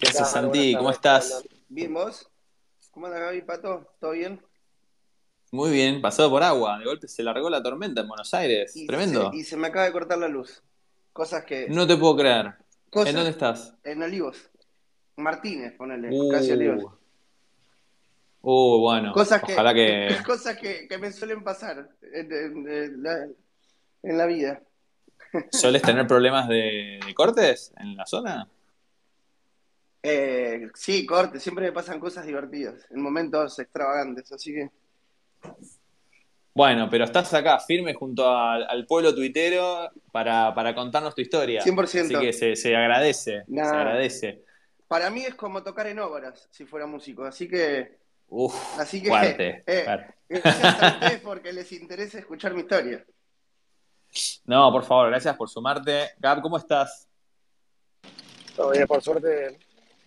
¿Qué haces, Santi? ¿Cómo estás? Bien, ¿vos? ¿Cómo andas, Gaby, Pato? ¿Todo bien? Muy bien, pasado por agua. De golpe se largó la tormenta en Buenos Aires. Tremendo. y se me acaba de cortar la luz. Cosas que. No te puedo creer. ¿En dónde estás? En Olivos. Martínez, ponele. Uh, casi Olivos. Uh, bueno. Cosas que, ojalá que... Cosas que, me suelen pasar en, la, vida. ¿Sueles tener problemas de, cortes en la zona? Eh, sí, cortes. Siempre me pasan cosas divertidas, en momentos extravagantes, así que... Bueno, pero estás acá firme junto al, pueblo tuitero para, contarnos tu historia. 100%. Así que se, agradece, se agradece. Para mí es como tocar en obras, si fuera músico, así que... Uf, así que, fuerte, eh, gracias a ustedes porque les interesa escuchar mi historia. No, por favor, gracias por sumarte. Gab, ¿cómo estás? Todo bien, por suerte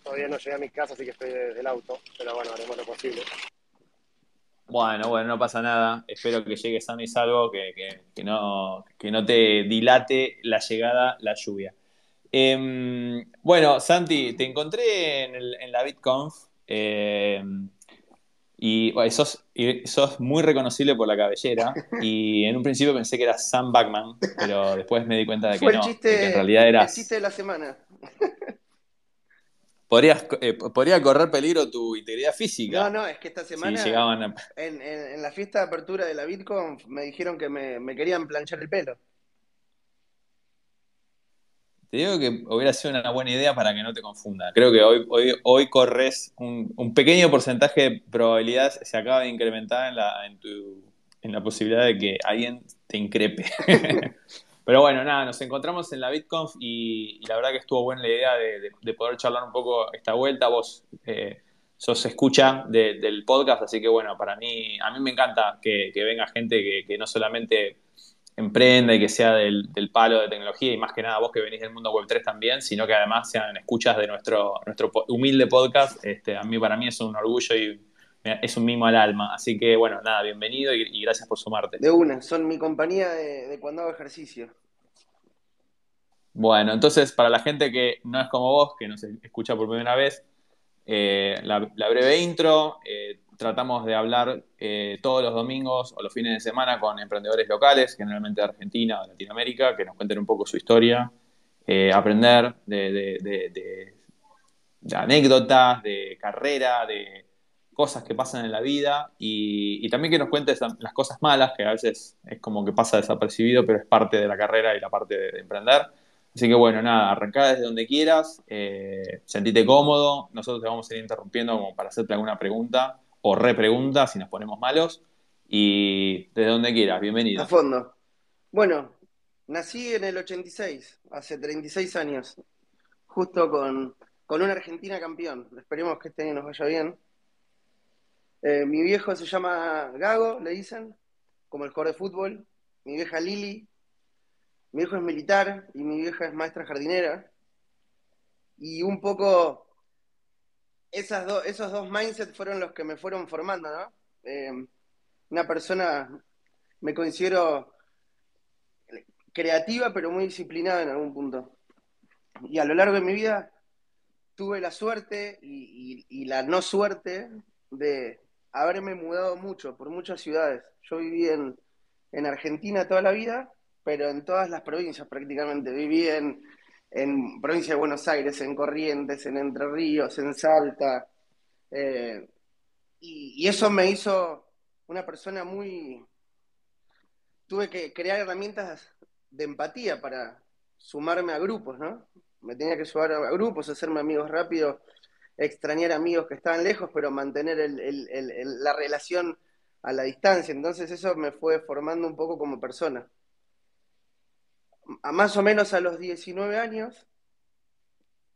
todavía no llegué a mi casa, así que estoy del auto, pero bueno, haremos lo posible. Bueno, bueno, no pasa nada. Espero que llegue sano y salvo, que, no, no te dilate la llegada, la lluvia. Em, bueno, Santi, te encontré en, la BitConf em, y sos, muy reconocible por la cabellera. Y en un principio pensé que eras Sam Backman, pero después me di cuenta de que no, que en realidad eras. El chiste de la semana. Eh, podría correr peligro tu integridad física. No, no, es que esta semana en, la fiesta de apertura de la Bitcoin me dijeron que me, querían planchar el pelo. Te digo que hubiera sido una buena idea para que no te confunda. Creo que hoy, hoy, hoy corres un, pequeño porcentaje de probabilidad se acaba de incrementar en la, en, tu, en la posibilidad de que alguien te increpe. Pero bueno, nada, nos encontramos en la BitConf y, la verdad que estuvo buena la idea de, poder charlar un poco esta vuelta. Vos eh, sos escucha del podcast, así que bueno, para mí, a mí me encanta que, venga gente que, no solamente emprenda y que sea del, palo de tecnología y más que nada vos que venís del mundo web 3 también, sino que además sean escuchas de nuestro, nuestro humilde podcast. Este, a mí, para mí es un orgullo y es un mimo al alma. Así que, bueno, nada, bienvenido y, gracias por sumarte. De una, son mi compañía de, cuando hago ejercicio. Bueno, entonces, para la gente que no es como vos, que nos escucha por primera vez, eh, la, breve intro. Eh, tratamos de hablar eh, todos los domingos o los fines de semana con emprendedores locales, generalmente de Argentina o de Latinoamérica, que nos cuenten un poco su historia, aprender de anécdotas, de carrera, de cosas que pasan en la vida y, también que nos cuentes las cosas malas, que a veces es como que pasa desapercibido, pero es parte de la carrera y la parte de, emprender. Así que bueno, nada, arrancá desde donde quieras, eh, sentite cómodo, nosotros te vamos a ir interrumpiendo como para hacerte alguna pregunta o repregunta si nos ponemos malos y desde donde quieras, bienvenido. A fondo. Bueno, nací en el 86, hace 36 años, justo con, con una Argentina campeón. Esperemos que este año nos vaya bien. Eh, mi viejo se llama Gago, le dicen, como el jugador de fútbol. Mi vieja Lili. Mi viejo es militar y mi vieja es maestra jardinera. Y un poco esas esos dos mindsets fueron los que me fueron formando, ¿no? Eh, una persona, me considero creativa, pero muy disciplinada en algún punto. Y a lo largo de mi vida tuve la suerte y la no suerte de, haberme mudado mucho, por muchas ciudades. Yo viví en, Argentina toda la vida, pero en todas las provincias prácticamente. Viví en, en provincia de Buenos Aires, en Corrientes, en Entre Ríos, en Salta. Eh, y, eso me hizo una persona muy... Tuve que crear herramientas de empatía para sumarme a grupos, ¿no? Me tenía que sumar a grupos, hacerme amigos rápidos extrañar amigos que estaban lejos, pero mantener la relación a la distancia. Entonces eso me fue formando un poco como persona. A más o menos a los 19 años,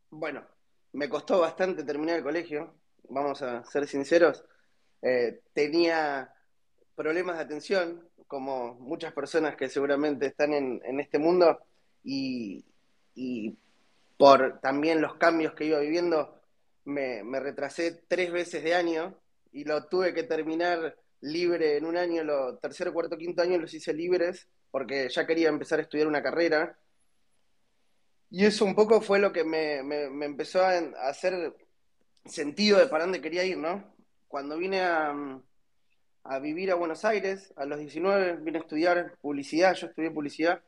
bueno, me costó bastante terminar el colegio, vamos a ser sinceros. Eh, tenía problemas de atención, como muchas personas que seguramente están en, este mundo, y, y por también los cambios que iba viviendo, me, retrasé tres veces de año y lo tuve que terminar libre en un año, lo tercero, cuarto, quinto año los hice libres porque ya quería empezar a estudiar una carrera. Y eso un poco fue lo que me, empezó a, hacer sentido de para dónde quería ir, ¿no? Cuando vine a, vivir a Buenos Aires, a los 19, vine a estudiar publicidad, yo estudié publicidad,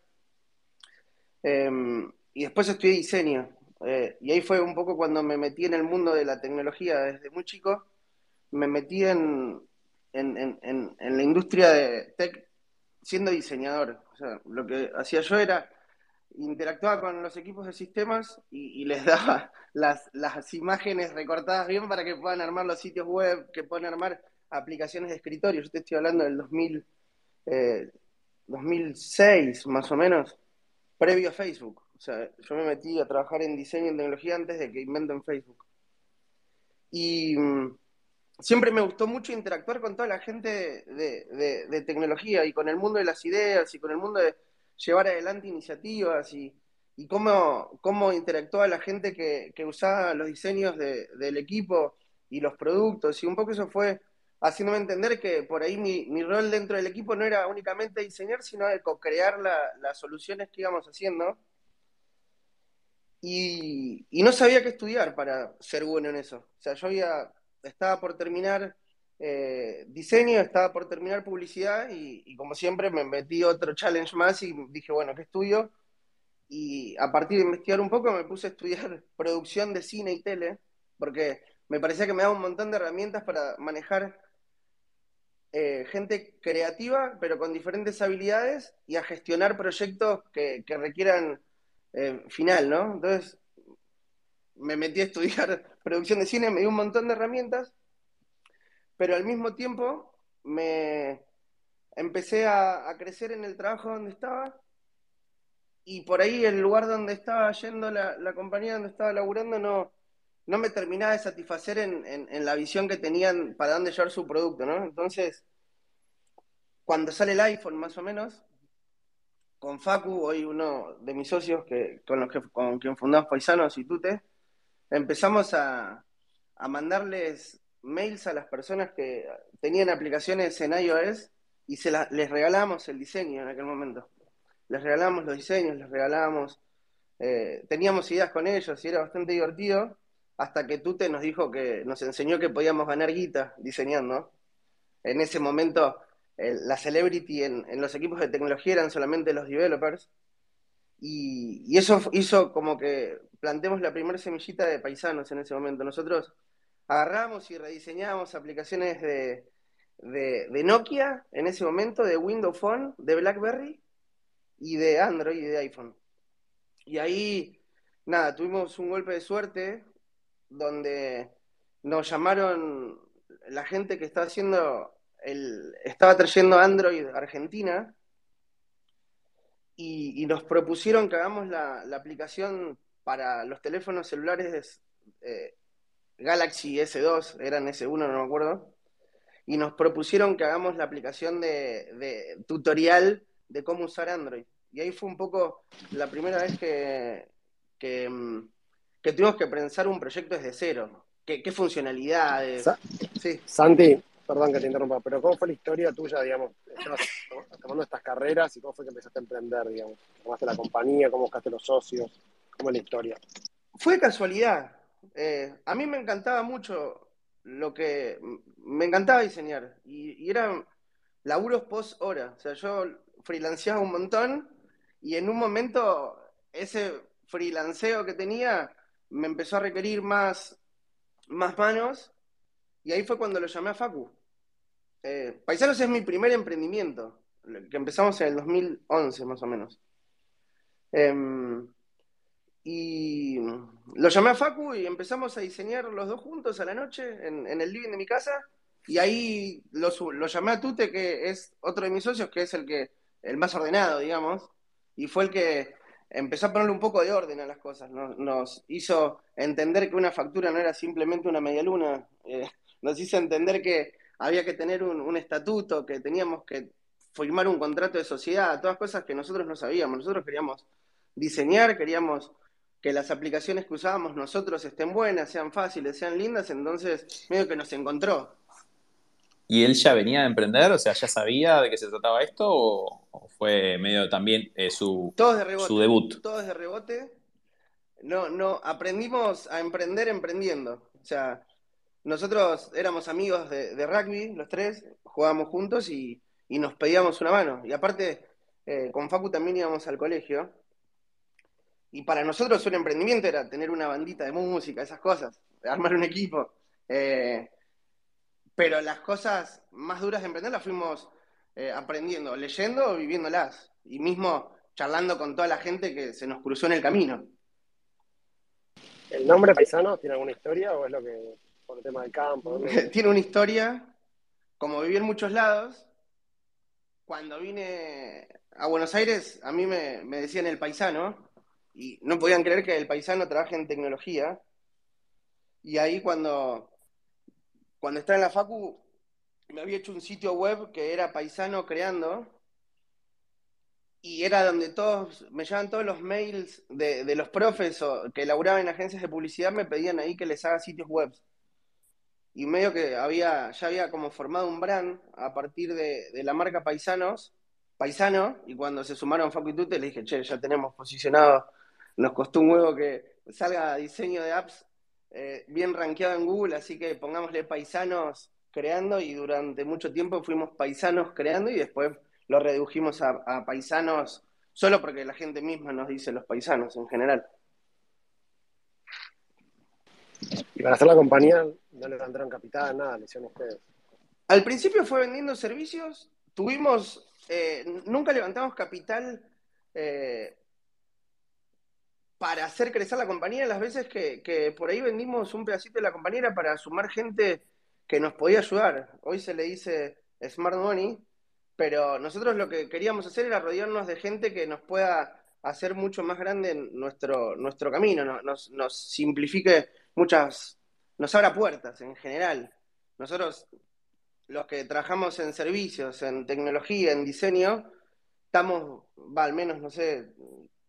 em, y después estudié diseño. Eh, y ahí fue un poco cuando me metí en el mundo de la tecnología desde muy chico, me metí en, en la industria de tech siendo diseñador. O sea, lo que hacía yo era interactuaba con los equipos de sistemas y, les daba las, las, imágenes recortadas bien para que puedan armar los sitios web, que puedan armar aplicaciones de escritorio. Yo te estoy hablando del 2000, 2006, eh, más o menos, previo a Facebook. O sea, yo me metí a trabajar en diseño y tecnología antes de que inventen Facebook. Y mm, siempre me gustó mucho interactuar con toda la gente de tecnología y con el mundo de las ideas y con el mundo de llevar adelante iniciativas y, cómo, interactúa la gente que, usaba los diseños del equipo y los productos. Y un poco eso fue haciéndome entender que por ahí mi, rol dentro del equipo no era únicamente diseñar, sino de co-crear las soluciones que íbamos haciendo. Y, y, no sabía qué estudiar para ser bueno en eso. O sea, yo había, estaba por terminar eh, diseño, estaba por terminar publicidad y, como siempre me metí otro challenge más y dije, bueno, ¿qué estudio? Y a partir de investigar un poco me puse a estudiar producción de cine y tele, porque me parecía que me daba un montón de herramientas para manejar eh, gente creativa, pero con diferentes habilidades, y a gestionar proyectos que, requieran eh, final, ¿no? Entonces me metí a estudiar producción de cine, me dio un montón de herramientas pero al mismo tiempo me empecé a, crecer en el trabajo donde estaba y por ahí el lugar donde estaba yendo la, compañía donde estaba laburando no, no me terminaba de satisfacer en, la visión que tenían para dónde llevar su producto, ¿no? Entonces, cuando sale el iPhone más o menos, con Facu, hoy uno de mis socios que, con los que con quien fundamos Paisanos y Tute, empezamos a, a mandarles mails a las personas que tenían aplicaciones en iOS y se les regalábamos el diseño en aquel momento. Les regalábamos los diseños, les regalábamos, eh, teníamos ideas con ellos y era bastante divertido hasta que Tute nos dijo que nos enseñó que podíamos ganar guita diseñando. En ese momento la celebrity en, los equipos de tecnología eran solamente los developers y, y eso hizo como que plantemos la primera semillita de paisanos en ese momento. Nosotros agarramos y rediseñamos aplicaciones de, Nokia en ese momento, de Windows Phone, de BlackBerry y de Android y de iPhone. Y ahí, nada, tuvimos un golpe de suerte donde nos llamaron la gente que estaba haciendo el, estaba trayendo Android Argentina y, nos propusieron que hagamos la, aplicación para los teléfonos celulares eh, Galaxy S2, eran S1, no me acuerdo, y nos propusieron que hagamos la aplicación de, tutorial de cómo usar Android. Y ahí fue un poco la primera vez que, que, mm, tuvimos que pensar un proyecto desde cero. ¿Qué, funcionalidades? sí. Santi, perdón que te interrumpa, pero ¿cómo fue la historia tuya, digamos, tomando estas carreras y cómo fue que empezaste a emprender, digamos? ¿Cómo la compañía? ¿Cómo buscaste los socios? ¿Cómo es la historia? Fue casualidad. Eh, a mí me encantaba mucho lo que. Me encantaba diseñar. Y, eran laburos post hora. O sea, yo freelanceaba un montón y en un momento ese freelanceo que tenía me empezó a requerir más, más manos. Y ahí fue cuando lo llamé a Facu. Eh, Paisanos es mi primer emprendimiento, que empezamos en el 2011 más o menos. Em, y lo llamé a Facu y empezamos a diseñar los dos juntos a la noche en, el living de mi casa. Y ahí lo, lo, llamé a Tute, que es otro de mis socios, que es el que el más ordenado, digamos. Y fue el que empezó a ponerle un poco de orden a las cosas. Nos, hizo entender que una factura no era simplemente una media luna. Eh, nos hizo entender que había que tener un, un estatuto, que teníamos que firmar un contrato de sociedad, todas cosas que nosotros no sabíamos. Nosotros queríamos diseñar, queríamos que las aplicaciones que usábamos nosotros estén buenas, sean fáciles, sean lindas, entonces medio que nos encontró. ¿Y él ya venía a emprender? O sea, ¿ya sabía de qué se trataba esto? ¿O, fue medio también eh, su, de su debut? Todos de rebote. no, no, aprendimos a emprender emprendiendo. O sea, nosotros éramos amigos de, rugby, los tres, jugábamos juntos y, nos pedíamos una mano. Y aparte, eh, con Facu también íbamos al colegio. Y para nosotros un emprendimiento era tener una bandita de música, esas cosas, armar un equipo. Eh, pero las cosas más duras de emprender las fuimos eh, aprendiendo, leyendo o viviéndolas. Y mismo charlando con toda la gente que se nos cruzó en el camino. ¿El nombre paisano tiene alguna historia o es lo que, por el tema del campo? tiene una historia, como viví en muchos lados, cuando vine a Buenos Aires, a mí me, decían el paisano, y no podían creer que el paisano trabaje en tecnología. Y ahí cuando, cuando estaba en la Facu, me había hecho un sitio web que era paisano creando, y era donde todos, me llevan todos los mails de, los profes que laburaban en agencias de publicidad, me pedían ahí que les haga sitios web. Y medio que había, ya había como formado un brand a partir de, la marca Paisanos, Paisano, y cuando se sumaron Facu y Tute, le dije, che, ya tenemos posicionado, nos costó un huevo que salga diseño de apps eh, bien rankeado en Google, así que pongámosle Paisanos creando, y durante mucho tiempo fuimos Paisanos creando, y después lo redujimos a, paisanos solo porque la gente misma nos dice los paisanos en general. Y para hacer la compañía no levantaron capital, nada, le hicieron ustedes. Al principio fue vendiendo servicios, tuvimos, eh, nunca levantamos capital eh, para hacer crecer la compañía. Las veces que, que, por ahí vendimos un pedacito de la compañía para sumar gente que nos podía ayudar. Hoy se le dice Smart Money, pero nosotros lo que queríamos hacer era rodearnos de gente que nos pueda hacer mucho más grande nuestro, nuestro camino, nos, nos simplifique muchas, nos abra puertas en general. Nosotros, los que trabajamos en servicios, en tecnología, en diseño, estamos, va, al menos, no sé,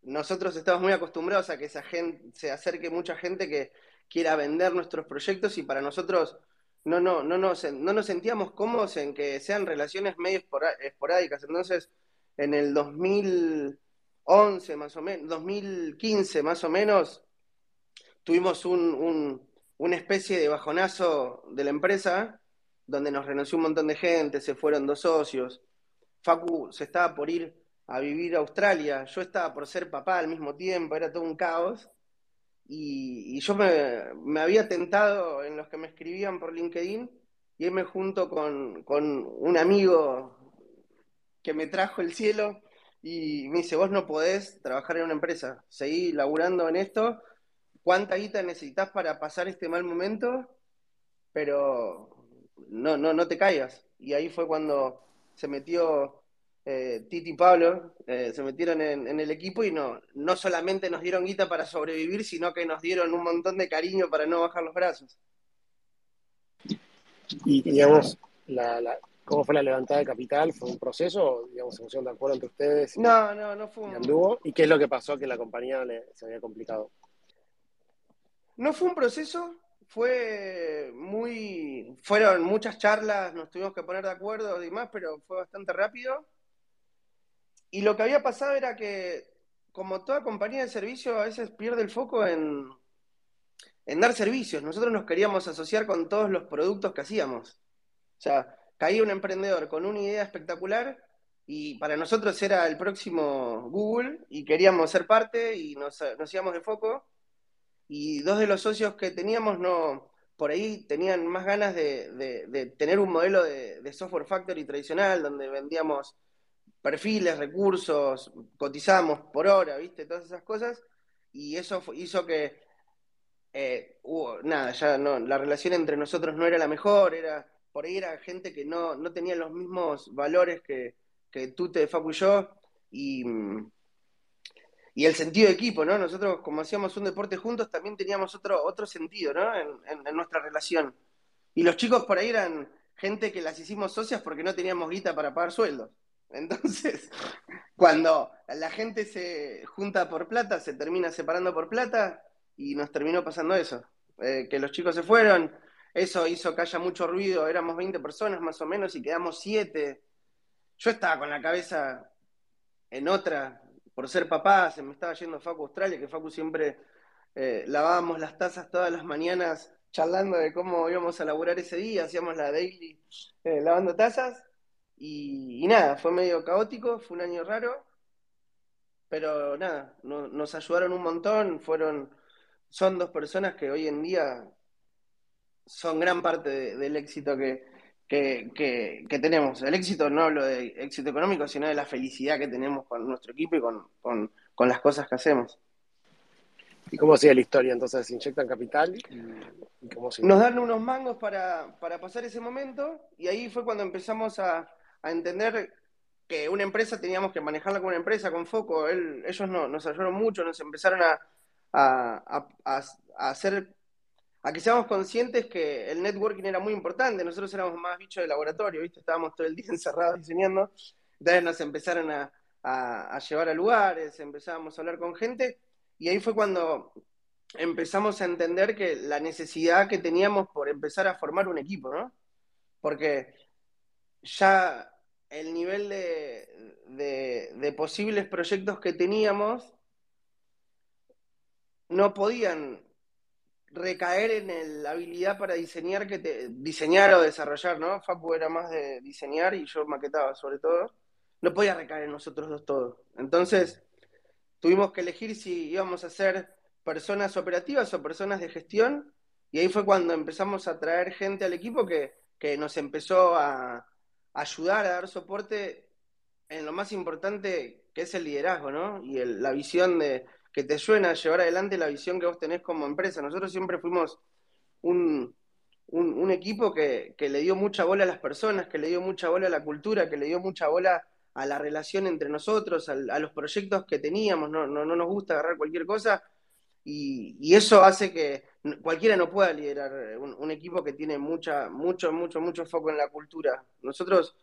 nosotros estamos muy acostumbrados a que esa gente, se acerque mucha gente que quiera vender nuestros proyectos y para nosotros no, no, no, no, no nos sentíamos cómodos en que sean relaciones medio esporádicas. Entonces, en el 2011 más o menos, 2015 más o menos, tuvimos un, una especie de bajonazo de la empresa, donde nos renunció un montón de gente, se fueron dos socios. Facu se estaba por ir a vivir a Australia, yo estaba por ser papá al mismo tiempo, era todo un caos. Y, yo me, había tentado en los que me escribían por LinkedIn irme junto con, un amigo que me trajo el cielo y me dice, vos no podés trabajar en una empresa, seguí laburando en esto, ¿cuánta guita necesitas para pasar este mal momento? Pero no, no, no te caigas. Y ahí fue cuando se metió eh, Titi y Pablo eh, se metieron en, el equipo y no, no solamente nos dieron guita para sobrevivir, sino que nos dieron un montón de cariño para no bajar los brazos. Y digamos, la, ¿cómo fue la levantada de capital? ¿Fue un proceso, digamos, se pusieron de acuerdo entre ustedes? no, no, no fue un... ¿Y qué es lo que pasó que la compañía se había complicado? No fue un proceso, fue muy... Fueron muchas charlas, nos tuvimos que poner de acuerdo y demás, pero fue bastante rápido y lo que había pasado era que, como toda compañía de servicio, a veces pierde el foco en, dar servicios. Nosotros nos queríamos asociar con todos los productos que hacíamos. O sea, caía un emprendedor con una idea espectacular y para nosotros era el próximo Google y queríamos ser parte y nos, nos íbamos de foco. Y dos de los socios que teníamos no, por ahí tenían más ganas de, tener un modelo de, de, software factory tradicional donde vendíamos perfiles, recursos, cotizamos por hora, ¿viste? Todas esas cosas. Y eso hizo que, eh, nada, ya no, la relación entre nosotros no era la mejor, era, por ahí era gente que no, no tenía los mismos valores que, que tú, te Facu y yo, y, y el sentido de equipo, ¿no? Nosotros, como hacíamos un deporte juntos, también teníamos otro, otro sentido, ¿no? En, en nuestra relación. Y los chicos por ahí eran gente que las hicimos socias porque no teníamos guita para pagar sueldos. Entonces, cuando la gente se junta por plata, se termina separando por plata y nos terminó pasando eso. Eh, que los chicos se fueron, eso hizo que haya mucho ruido, éramos 20 personas más o menos y quedamos 7. Yo estaba con la cabeza en otra, por ser papá, se me estaba yendo Facu Australia, que Facu siempre eh, lavábamos las tazas todas las mañanas charlando de cómo íbamos a laburar ese día, hacíamos la daily eh, lavando tazas y, nada, fue medio caótico, fue un año raro, pero nada, nos ayudaron un montón, fueron, son dos personas que hoy en día son gran parte del éxito que, que, tenemos. El éxito no hablo de éxito económico, sino de la felicidad que tenemos con nuestro equipo y con, con las cosas que hacemos. ¿Y cómo sigue la historia? Entonces, ¿inyectan capital? Y, Nos dan unos mangos para, pasar ese momento y ahí fue cuando empezamos a, entender que una empresa teníamos que manejarla como una empresa con foco. ellos no, nos ayudaron mucho, nos empezaron a, a, hacer a que seamos conscientes que el networking era muy importante. Nosotros éramos más bichos de laboratorio, ¿viste? Estábamos todo el día encerrados diseñando. Entonces nos empezaron a, a, llevar a lugares, empezábamos a hablar con gente y ahí fue cuando empezamos a entender que la necesidad que teníamos por empezar a formar un equipo, ¿no? Porque ya el nivel de, posibles proyectos que teníamos no podían recaer en la habilidad para diseñar que te, diseñar o desarrollar, ¿no? Facu era más de diseñar y yo maquetaba sobre todo. No podía recaer en nosotros dos todo. Entonces, tuvimos que elegir si íbamos a ser personas operativas o personas de gestión, y ahí fue cuando empezamos a traer gente al equipo que, nos empezó a, ayudar, a dar soporte en lo más importante que es el liderazgo, ¿no? Y la visión de que te suena a llevar adelante la visión que vos tenés como empresa. Nosotros siempre fuimos un, equipo que, que, le dio mucha bola a las personas, que le dio mucha bola a la cultura, que le dio mucha bola a la relación entre nosotros, a, los proyectos que teníamos, no, no, nos gusta agarrar cualquier cosa y, eso hace que cualquiera no pueda liderar un, equipo que tiene mucha, mucho, mucho, mucho foco en la cultura. Nosotros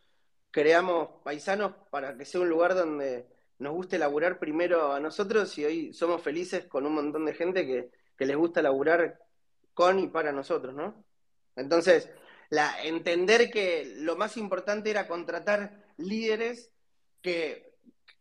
creamos paisanos para que sea un lugar donde nos guste laburar primero a nosotros y hoy somos felices con un montón de gente que, que les gusta laburar con y para nosotros, ¿no? Entonces, la, entender que lo más importante era contratar líderes que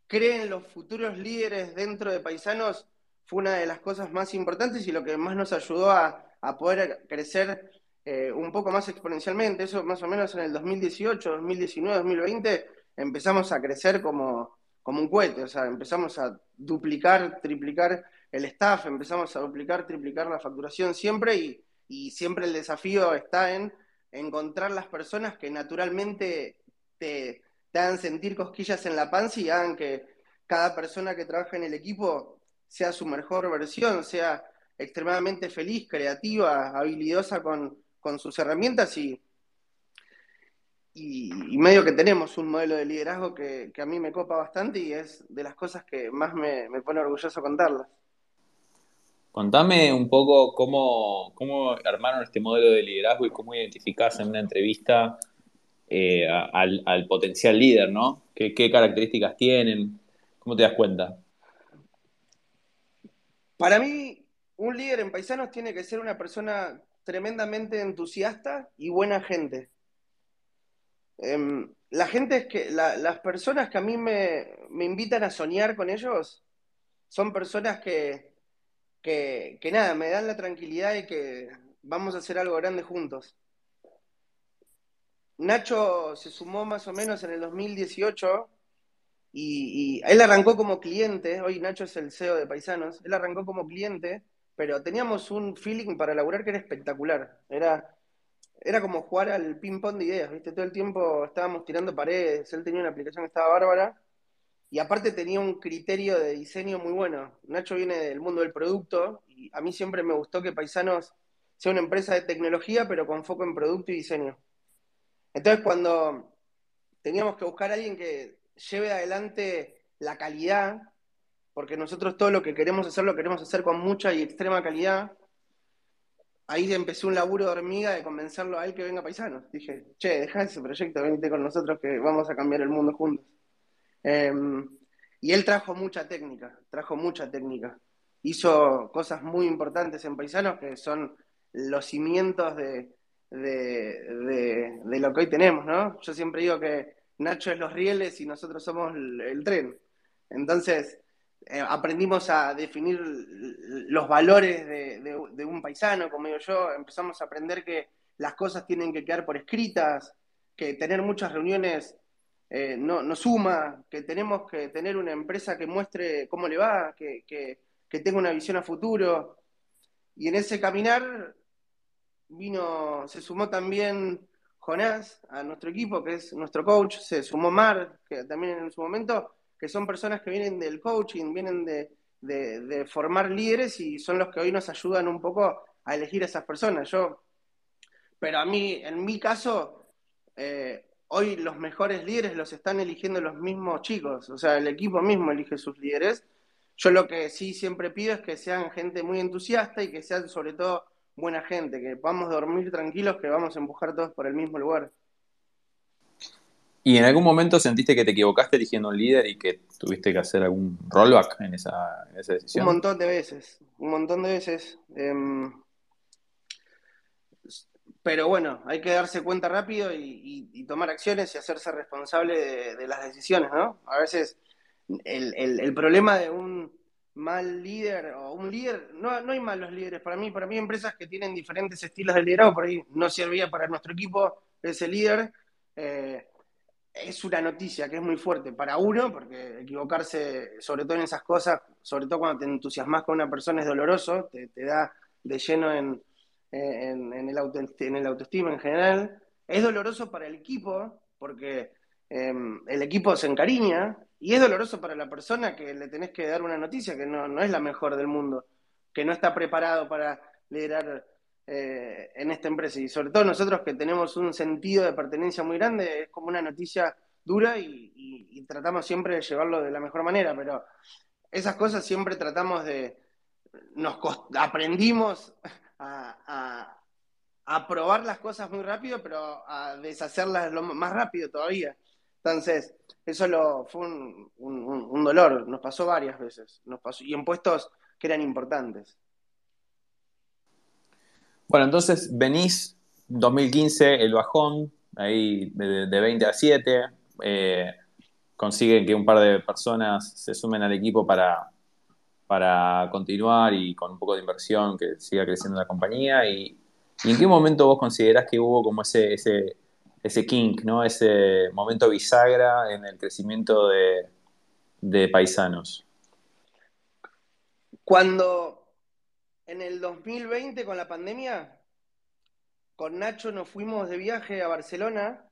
creen los futuros líderes dentro de Paisanos fue una de las cosas más importantes y lo que más nos ayudó a, poder crecer eh, un poco más exponencialmente. Eso más o menos en el 2018, 2019, 2020 empezamos a crecer como, como un cohete, o sea, empezamos a duplicar, triplicar el staff, empezamos a duplicar, triplicar la facturación siempre y, y siempre el desafío está en encontrar las personas que naturalmente te, te hagan sentir cosquillas en la panza y hagan que cada persona que trabaja en el equipo sea su mejor versión, sea extremadamente feliz, creativa, habilidosa con, sus herramientas y, y, medio que tenemos un modelo de liderazgo que, a mí me copa bastante y es de las cosas que más me, pone orgulloso contarlas. Contame un poco cómo, cómo armaron este modelo de liderazgo y cómo identificás en una entrevista eh, al, potencial líder, ¿no? ¿Qué, características tienen? ¿Cómo te das cuenta? Para mí, un líder en Paisanos tiene que ser una persona tremendamente entusiasta y buena gente. Em, la gente es que, las personas que a mí me, invitan a soñar con ellos son personas que, que, que nada, me dan la tranquilidad y que vamos a hacer algo grande juntos. Nacho se sumó más o menos en el 2018 y, él arrancó como cliente, hoy Nacho es el CEO de Paisanos, él arrancó como cliente, pero teníamos un feeling para laburar que era espectacular, era, era como jugar al ping-pong de ideas, ¿viste? Todo el tiempo estábamos tirando paredes, él tenía una aplicación que estaba bárbara y aparte tenía un criterio de diseño muy bueno. Nacho viene del mundo del producto y a mí siempre me gustó que Paisanos sea una empresa de tecnología, pero con foco en producto y diseño. Entonces, cuando teníamos que buscar a alguien que lleve adelante la calidad, porque nosotros todo lo que queremos hacer lo queremos hacer con mucha y extrema calidad, ahí empecé un laburo de hormiga de convencerlo a él que venga paisano. Dije, che, deja ese proyecto, venite con nosotros que vamos a cambiar el mundo juntos. Em, y él trajo mucha técnica, trajo mucha técnica. Hizo cosas muy importantes en Paisanos que son los cimientos de, de, lo que hoy tenemos, ¿no? Yo siempre digo que Nacho es los rieles y nosotros somos el, tren. Entonces, eh, aprendimos a definir los valores de, un paisano, como digo yo, empezamos a aprender que las cosas tienen que quedar por escritas, que tener muchas reuniones eh, no, suma, que tenemos que tener una empresa que muestre cómo le va, que, que tenga una visión a futuro. Y en ese caminar vino, se sumó también Jonás a nuestro equipo, que es nuestro coach, se sumó Mar, que también en su momento, que son personas que vienen del coaching, vienen de, formar líderes y son los que hoy nos ayudan un poco a elegir a esas personas. Yo, pero a mí, en mi caso, eh, hoy los mejores líderes los están eligiendo los mismos chicos, o sea, el equipo mismo elige sus líderes. Yo lo que sí siempre pido es que sean gente muy entusiasta y que sean sobre todo buena gente, que podamos dormir tranquilos, que vamos a empujar todos por el mismo lugar. ¿Y en algún momento sentiste que te equivocaste eligiendo un líder y que tuviste que hacer algún rollback en esa, decisión? Un montón de veces, un montón de veces. Em, pero bueno, hay que darse cuenta rápido y, tomar acciones y hacerse responsable de, las decisiones, ¿no? A veces el problema de un mal líder o un líder, no, no hay malos líderes. Para mí, para mí empresas que tienen diferentes estilos de liderazgo, por ahí no servía para nuestro equipo ese líder, eh, es una noticia que es muy fuerte para uno, porque equivocarse, sobre todo en esas cosas, sobre todo cuando te entusiasmas con una persona es doloroso, te, da de lleno en, en, el auto, en el autoestima en general, es doloroso para el equipo, porque em, el equipo se encariña, y es doloroso para la persona que le tenés que dar una noticia que no, es la mejor del mundo, que no está preparado para liderar eh, en esta empresa. Y sobre todo nosotros que tenemos un sentido de pertenencia muy grande, es como una noticia dura y, tratamos siempre de llevarlo de la mejor manera, pero esas cosas siempre tratamos de... Nos aprendimos a, a probar las cosas muy rápido, pero a deshacerlas lo más rápido todavía. Entonces, eso lo, fue un, dolor, nos pasó varias veces, y en puestos que eran importantes. Bueno, entonces venís 2015, el bajón, ahí de, 20 a 7, eh, consiguen que un par de personas se sumen al equipo para, para continuar y con un poco de inversión que siga creciendo la compañía. ¿Y, en qué momento vos considerás que hubo como ese ese kink, ¿no? Ese momento bisagra en el crecimiento de, paisanos. Cuando en el 2020 con la pandemia, con Nacho nos fuimos de viaje a Barcelona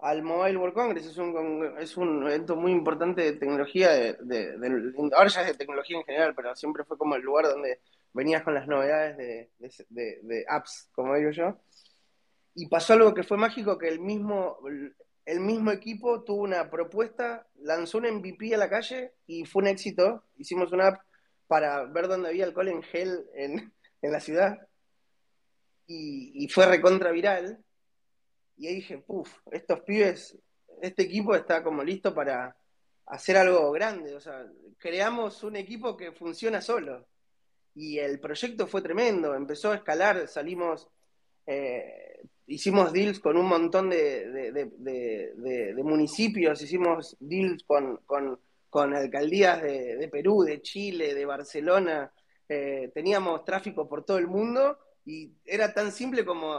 al Mobile World Congress. Es un, es un evento muy importante de tecnología, de, ahora ya es de tecnología en general, pero siempre fue como el lugar donde venías con las novedades de, apps, como digo yo y pasó algo que fue mágico, que el mismo, el mismo equipo tuvo una propuesta, lanzó un MVP a la calle y fue un éxito. Hicimos una app para ver dónde había alcohol en gel en, la ciudad y, fue recontra viral. Y ahí dije, puff, estos pibes, este equipo está como listo para hacer algo grande. O sea, creamos un equipo que funciona solo. Y el proyecto fue tremendo, empezó a escalar, salimos... Eh, hicimos deals con un montón de, municipios, hicimos deals con, alcaldías de, Perú, de Chile, de Barcelona, eh, teníamos tráfico por todo el mundo y era tan simple como,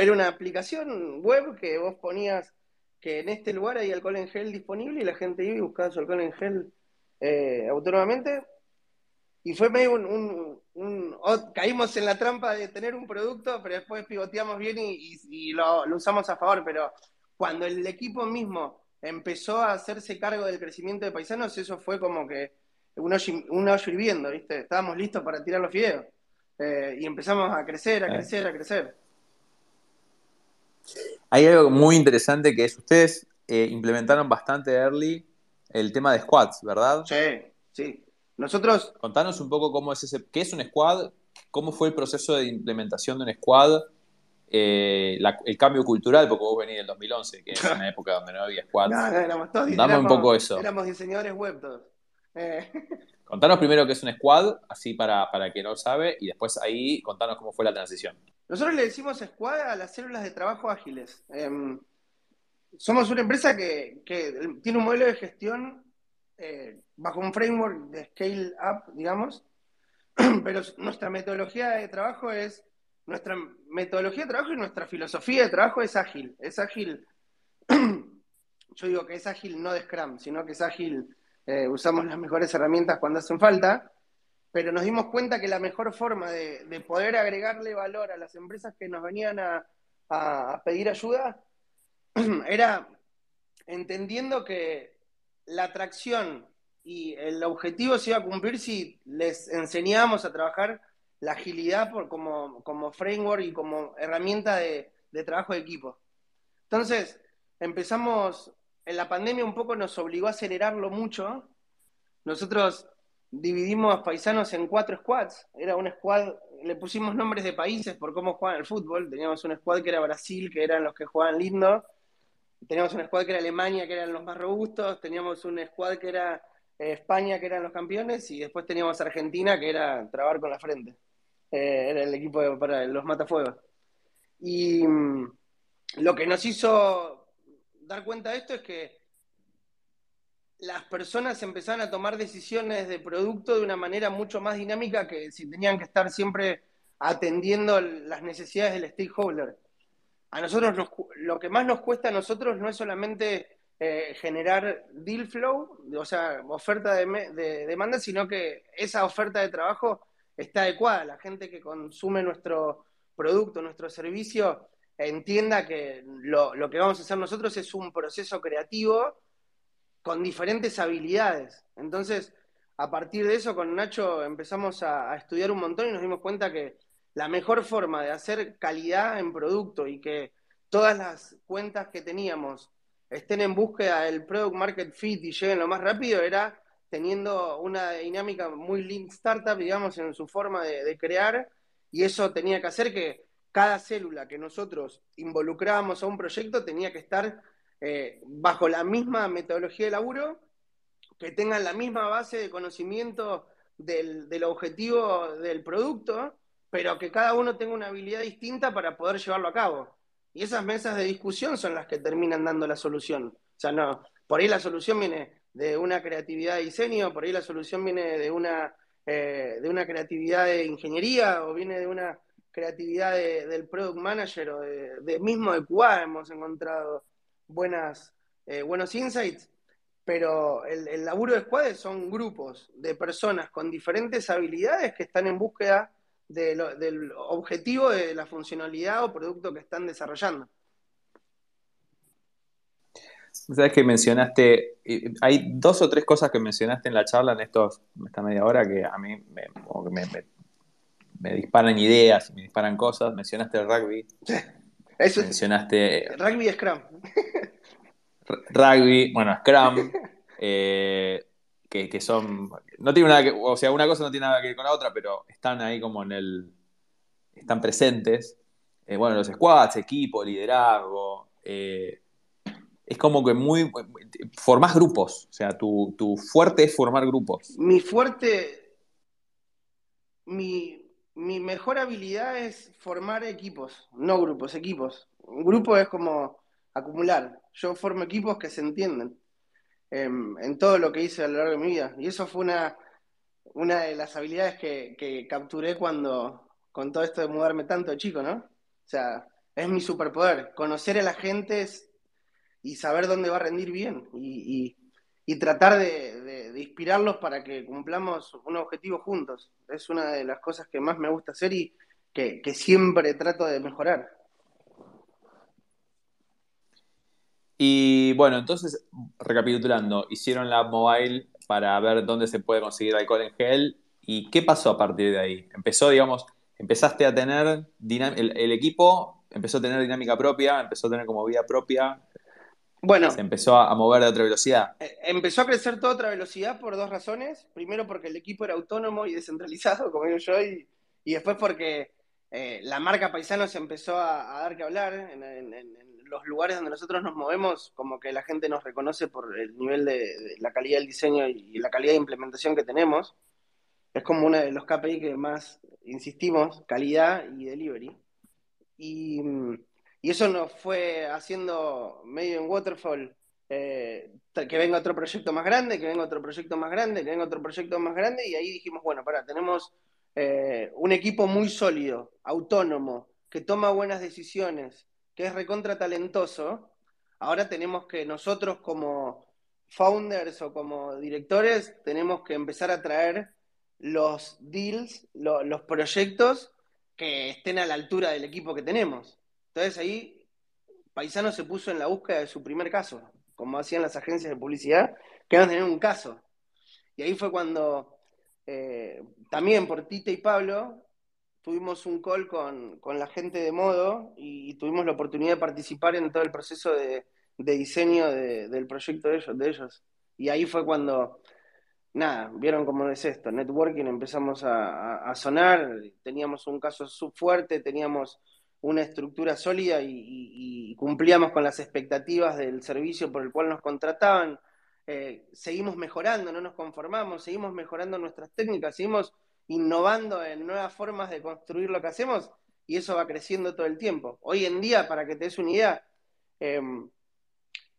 era una aplicación web que vos ponías que en este lugar hay alcohol en gel disponible y la gente iba y buscaba su alcohol en gel eh, autónomamente y fue medio un, caímos en la trampa de tener un producto, pero después pivoteamos bien y, lo, usamos a favor. Pero cuando el equipo mismo empezó a hacerse cargo del crecimiento de paisanos, eso fue como que un hoyo, hirviendo, ¿viste? Estábamos listos para tirar los fideos. Eh, y empezamos a crecer, a crecer, a crecer. Hay algo muy interesante que es, ustedes eh, implementaron bastante early el tema de squads, ¿verdad? Sí, sí. Nosotros. Contanos un poco cómo es ese. ¿Qué es un squad? ¿Cómo fue el proceso de implementación de un squad? Eh, el cambio cultural, porque vos venís del 2011, que es una época donde no había squad. No, no, éramos todos Dame un poco eso. Éramos diseñadores web todos. Eh. Contanos primero qué es un squad, así para, para quien no sabe, y después ahí contanos cómo fue la transición. Nosotros le decimos squad a las células de trabajo ágiles. Em, somos una empresa que, que, tiene un modelo de gestión eh, bajo un framework de scale up, digamos, pero nuestra metodología de trabajo es, nuestra metodología de trabajo y nuestra filosofía de trabajo es ágil, es ágil, yo digo que es ágil no de Scrum, sino que es ágil, eh, usamos las mejores herramientas cuando hacen falta, pero nos dimos cuenta que la mejor forma de, poder agregarle valor a las empresas que nos venían a, a pedir ayuda era entendiendo que la atracción y el objetivo se iba a cumplir si les enseñábamos a trabajar la agilidad por, como, como framework y como herramienta de, trabajo de equipo. Entonces, empezamos, en la pandemia un poco nos obligó a acelerarlo mucho. Nosotros dividimos paisanos en cuatro squads. Era un squad, le pusimos nombres de países por cómo juegan el fútbol. Teníamos un squad que era Brasil, que eran los que jugaban lindo. Teníamos un squad que era Alemania, que eran los más robustos. Teníamos un squad que era eh, España, que eran los campeones. Y después teníamos Argentina, que era trabar con la frente. Eh, era el equipo para los matafuegos. Y mm, lo que nos hizo dar cuenta de esto es que las personas empezaron a tomar decisiones de producto de una manera mucho más dinámica que si tenían que estar siempre atendiendo las necesidades del stakeholder a nosotros lo que más nos cuesta a nosotros no es solamente eh, generar deal flow, o sea, oferta de, demanda, sino que esa oferta de trabajo está adecuada. La gente que consume nuestro producto, nuestro servicio, entienda que lo, que vamos a hacer nosotros es un proceso creativo con diferentes habilidades. Entonces, a partir de eso, con Nacho empezamos a estudiar un montón y nos dimos cuenta que la mejor forma de hacer calidad en producto y que todas las cuentas que teníamos estén en búsqueda del product market fit y lleguen lo más rápido era teniendo una dinámica muy lean startup, digamos, en su forma de, crear, y eso tenía que hacer que cada célula que nosotros involucrábamos a un proyecto tenía que estar eh, bajo la misma metodología de laburo, que tengan la misma base de conocimiento del, del objetivo del producto, pero que cada uno tenga una habilidad distinta para poder llevarlo a cabo. Y esas mesas de discusión son las que terminan dando la solución. O sea, no, por ahí la solución viene de una creatividad de diseño, por ahí la solución viene de una, eh, de una creatividad de ingeniería o viene de una creatividad del product manager o de, mismo de QA hemos encontrado buenas, eh, buenos insights, pero el, laburo de squad son grupos de personas con diferentes habilidades que están en búsqueda del objetivo de la funcionalidad o producto que están desarrollando. Sabes que mencionaste, hay dos o tres cosas que mencionaste en la charla en estos, esta media hora que a mí me, disparan ideas, me disparan cosas. Mencionaste el rugby. Eso mencionaste. Rugby y Scrum. Rugby, bueno, Scrum. Eh, que, son. No tiene nada que. O sea, una cosa no tiene nada que ver con la otra, pero están ahí como en el. Están presentes. Eh, bueno, los squads, equipo, liderazgo. Eh, es como que muy. Formás grupos. O sea, tu, fuerte es formar grupos. Mi fuerte. Mi, mi mejor habilidad es formar equipos, no grupos, equipos. Un grupo es como acumular. Yo formo equipos que se entienden en, todo lo que hice a lo largo de mi vida. Y eso fue una, una de las habilidades que, capturé cuando, con todo esto de mudarme tanto chico, ¿no? O sea, es mi superpoder, conocer a la gente y saber dónde va a rendir bien y, tratar de, inspirarlos para que cumplamos un objetivo juntos. Es una de las cosas que más me gusta hacer y que siempre trato de mejorar. Y bueno, entonces, recapitulando, hicieron la mobile para ver dónde se puede conseguir alcohol en gel. ¿Y qué pasó a partir de ahí? Empezó, digamos, empezaste a tener, el, el equipo empezó a tener dinámica propia, empezó a tener como vida propia. Bueno. Se empezó a mover a otra velocidad. Eh, empezó a crecer toda otra velocidad por dos razones. Primero porque el equipo era autónomo y descentralizado, como digo yo, y, y después porque eh, la marca Paisano se empezó a, dar que hablar en, los lugares donde nosotros nos movemos, como que la gente nos reconoce por el nivel de, la calidad del diseño y, la calidad de implementación que tenemos. Es como uno de los KPI que más insistimos, calidad y delivery. Y, eso nos fue haciendo medio en waterfall eh, que venga otro proyecto más grande, que venga otro proyecto más grande, que venga otro proyecto más grande, y ahí dijimos, bueno, para, tenemos eh, un equipo muy sólido, autónomo, que toma buenas decisiones, que es recontra talentoso, ahora tenemos que nosotros como founders o como directores, tenemos que empezar a traer los deals, los proyectos que estén a la altura del equipo que tenemos. Entonces ahí Paisano se puso en la búsqueda de su primer caso, como hacían las agencias de publicidad, que iban a tener un caso. Y ahí fue cuando eh, también por Tite y Pablo tuvimos un call con, la gente de Modo y, tuvimos la oportunidad de participar en todo el proceso de, diseño del proyecto de ellos, de ellos. Y ahí fue cuando nada, vieron cómo es esto, networking, empezamos a, sonar, teníamos un caso fuerte, teníamos una estructura sólida y, cumplíamos con las expectativas del servicio por el cual nos contrataban. Eh, seguimos mejorando, no nos conformamos, seguimos mejorando nuestras técnicas, seguimos innovando en nuevas formas de construir lo que hacemos y eso va creciendo todo el tiempo. Hoy en día, para que te des una idea, em,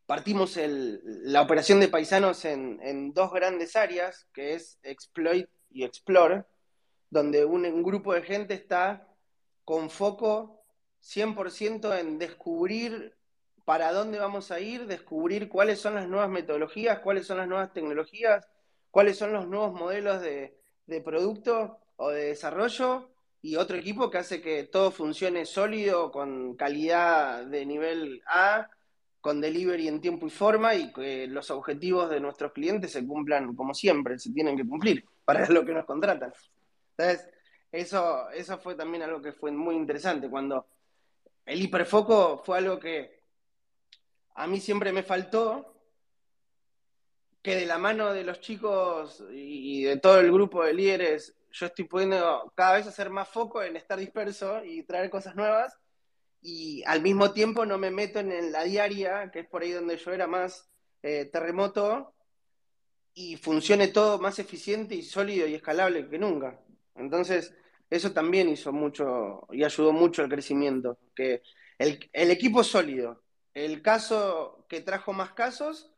partimos la operación de paisanos en, dos grandes áreas, que es Exploit y Explore, donde un, grupo de gente está con foco 100% en descubrir para dónde vamos a ir, descubrir cuáles son las nuevas metodologías, cuáles son las nuevas tecnologías, cuáles son los nuevos modelos de, de producto o de desarrollo, y otro equipo que hace que todo funcione sólido, con calidad de nivel A, con delivery en tiempo y forma y que los objetivos de nuestros clientes se cumplan como siempre, se tienen que cumplir para lo que nos contratan. Entonces, eso, eso fue también algo que fue muy interesante. Cuando el hiperfoco fue algo que a mí siempre me faltó, que de la mano de los chicos y de todo el grupo de líderes, yo estoy pudiendo cada vez hacer más foco en estar disperso y traer cosas nuevas y al mismo tiempo no me meto en la diaria, que es por ahí donde yo era más eh, terremoto, y funcione todo más eficiente y sólido y escalable que nunca. Entonces, eso también hizo mucho y ayudó mucho al crecimiento, que el, el equipo sólido, el caso que trajo más casos,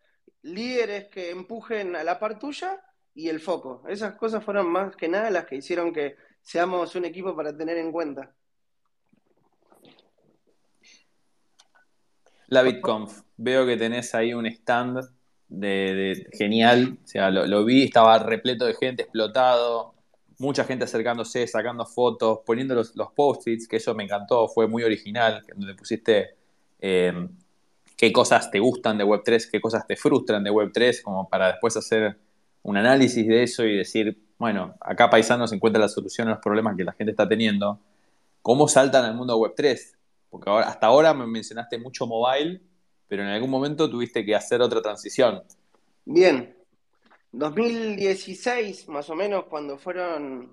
líderes que empujen a la par tuya y el foco. Esas cosas fueron más que nada las que hicieron que seamos un equipo para tener en cuenta. La BitConf, veo que tenés ahí un stand de, genial, o sea, lo, vi, estaba repleto de gente, explotado, mucha gente acercándose, sacando fotos, poniendo los, post-its, que eso me encantó, fue muy original, donde pusiste eh, qué cosas te gustan de Web3, qué cosas te frustran de Web3, como para después hacer un análisis de eso y decir, bueno, acá Paisano se encuentra la solución a los problemas que la gente está teniendo. ¿Cómo saltan al mundo Web3? Porque ahora, hasta ahora me mencionaste mucho mobile, pero en algún momento tuviste que hacer otra transición. Bien. 2016, más o menos, cuando fueron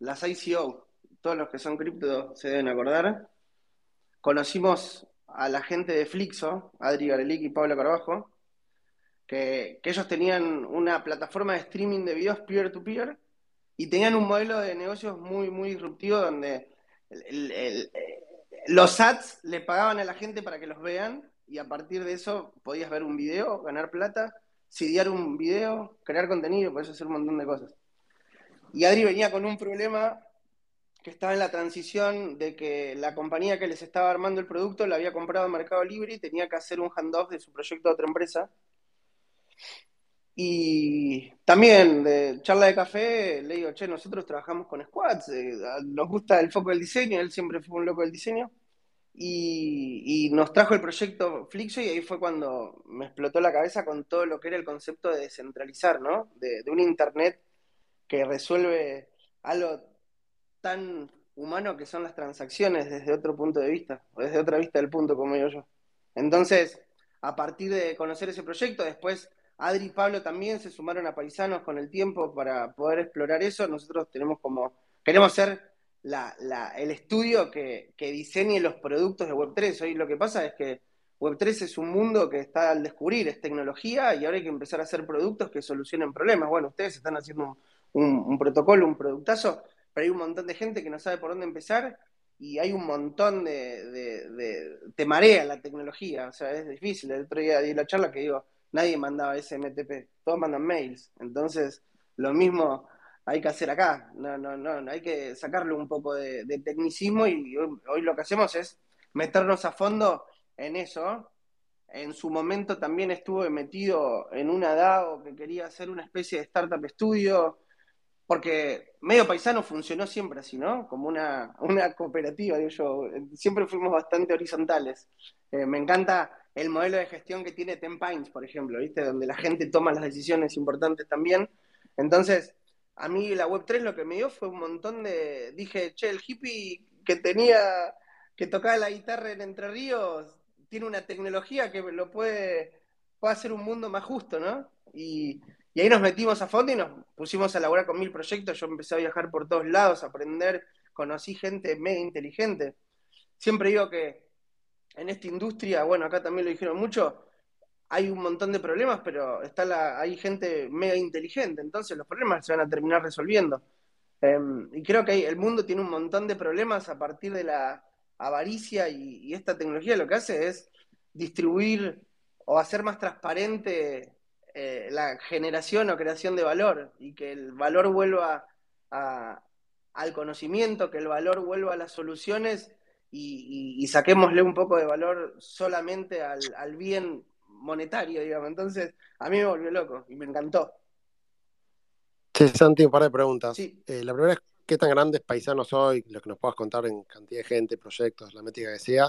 las ICO, todos los que son cripto se deben acordar, conocimos a la gente de Flixo, Adri Garelic y Pablo Carbajo, que, que, ellos tenían una plataforma de streaming de videos peer-to-peer y tenían un modelo de negocios muy, muy disruptivo donde los ads le pagaban a la gente para que los vean y a partir de eso podías ver un video, ganar plata, sidiar un video, crear contenido, podías hacer un montón de cosas. Y Adri venía con un problema que estaba en la transición de que la compañía que les estaba armando el producto la había comprado en Mercado Libre y tenía que hacer un handoff de su proyecto a otra empresa. Y también de charla de café le digo, che, nosotros trabajamos con squads, eh, nos gusta el foco del diseño, él siempre fue un loco del diseño. Y, nos trajo el proyecto Flixo y ahí fue cuando me explotó la cabeza con todo lo que era el concepto de descentralizar, ¿no? De, un Internet que resuelve algo tan humano que son las transacciones desde otro punto de vista, o desde otra vista del punto, como yo. Entonces, a partir de conocer ese proyecto, después Adri y Pablo también se sumaron a Paisanos con el tiempo para poder explorar eso. Nosotros tenemos como, queremos ser el estudio que, diseñe los productos de Web3. Hoy lo que pasa es que Web3 es un mundo que está al descubrir, es tecnología y ahora hay que empezar a hacer productos que solucionen problemas. Bueno, ustedes están haciendo un, protocolo, un productazo, pero hay un montón de gente que no sabe por dónde empezar y hay un montón de, de, Te marea la tecnología, o sea, es difícil. El otro día di la charla que digo, nadie mandaba SMTP, todos mandan mails. Entonces, lo mismo hay que hacer acá. No, no, no, hay que sacarle un poco de, tecnicismo y hoy, lo que hacemos es meternos a fondo en eso. En su momento también estuve metido en una DAO que quería hacer una especie de startup estudio, porque medio paisano funcionó siempre así, ¿no? Como una, cooperativa, digo yo. Siempre fuimos bastante horizontales. Eh, me encanta el modelo de gestión que tiene Ten Pines, por ejemplo, ¿viste? Donde la gente toma las decisiones importantes también. Entonces, a mí la Web3 lo que me dio fue un montón de. Dije, che, el hippie que tenía, que tocaba la guitarra en Entre Ríos, tiene una tecnología que lo puede, puede hacer un mundo más justo, ¿no? Y, ahí nos metimos a fondo y nos pusimos a laburar con mil proyectos. Yo empecé a viajar por todos lados, a aprender, conocí gente mega inteligente. Siempre digo que en esta industria, bueno, acá también lo dijeron mucho, hay un montón de problemas, pero está la, hay gente mega inteligente, entonces los problemas se van a terminar resolviendo. Em, y creo que el mundo tiene un montón de problemas a partir de la avaricia y, esta tecnología lo que hace es distribuir o hacer más transparente eh, la generación o creación de valor y que el valor vuelva al conocimiento, que el valor vuelva a las soluciones y, saquémosle un poco de valor solamente al, al bien monetario, digamos. Entonces, a mí me volvió loco y me encantó. Sí, Santi, un par de preguntas. Eh, la primera es, ¿qué tan grandes paisanos hoy? Lo que nos puedas contar en cantidad de gente, proyectos, la métrica que sea.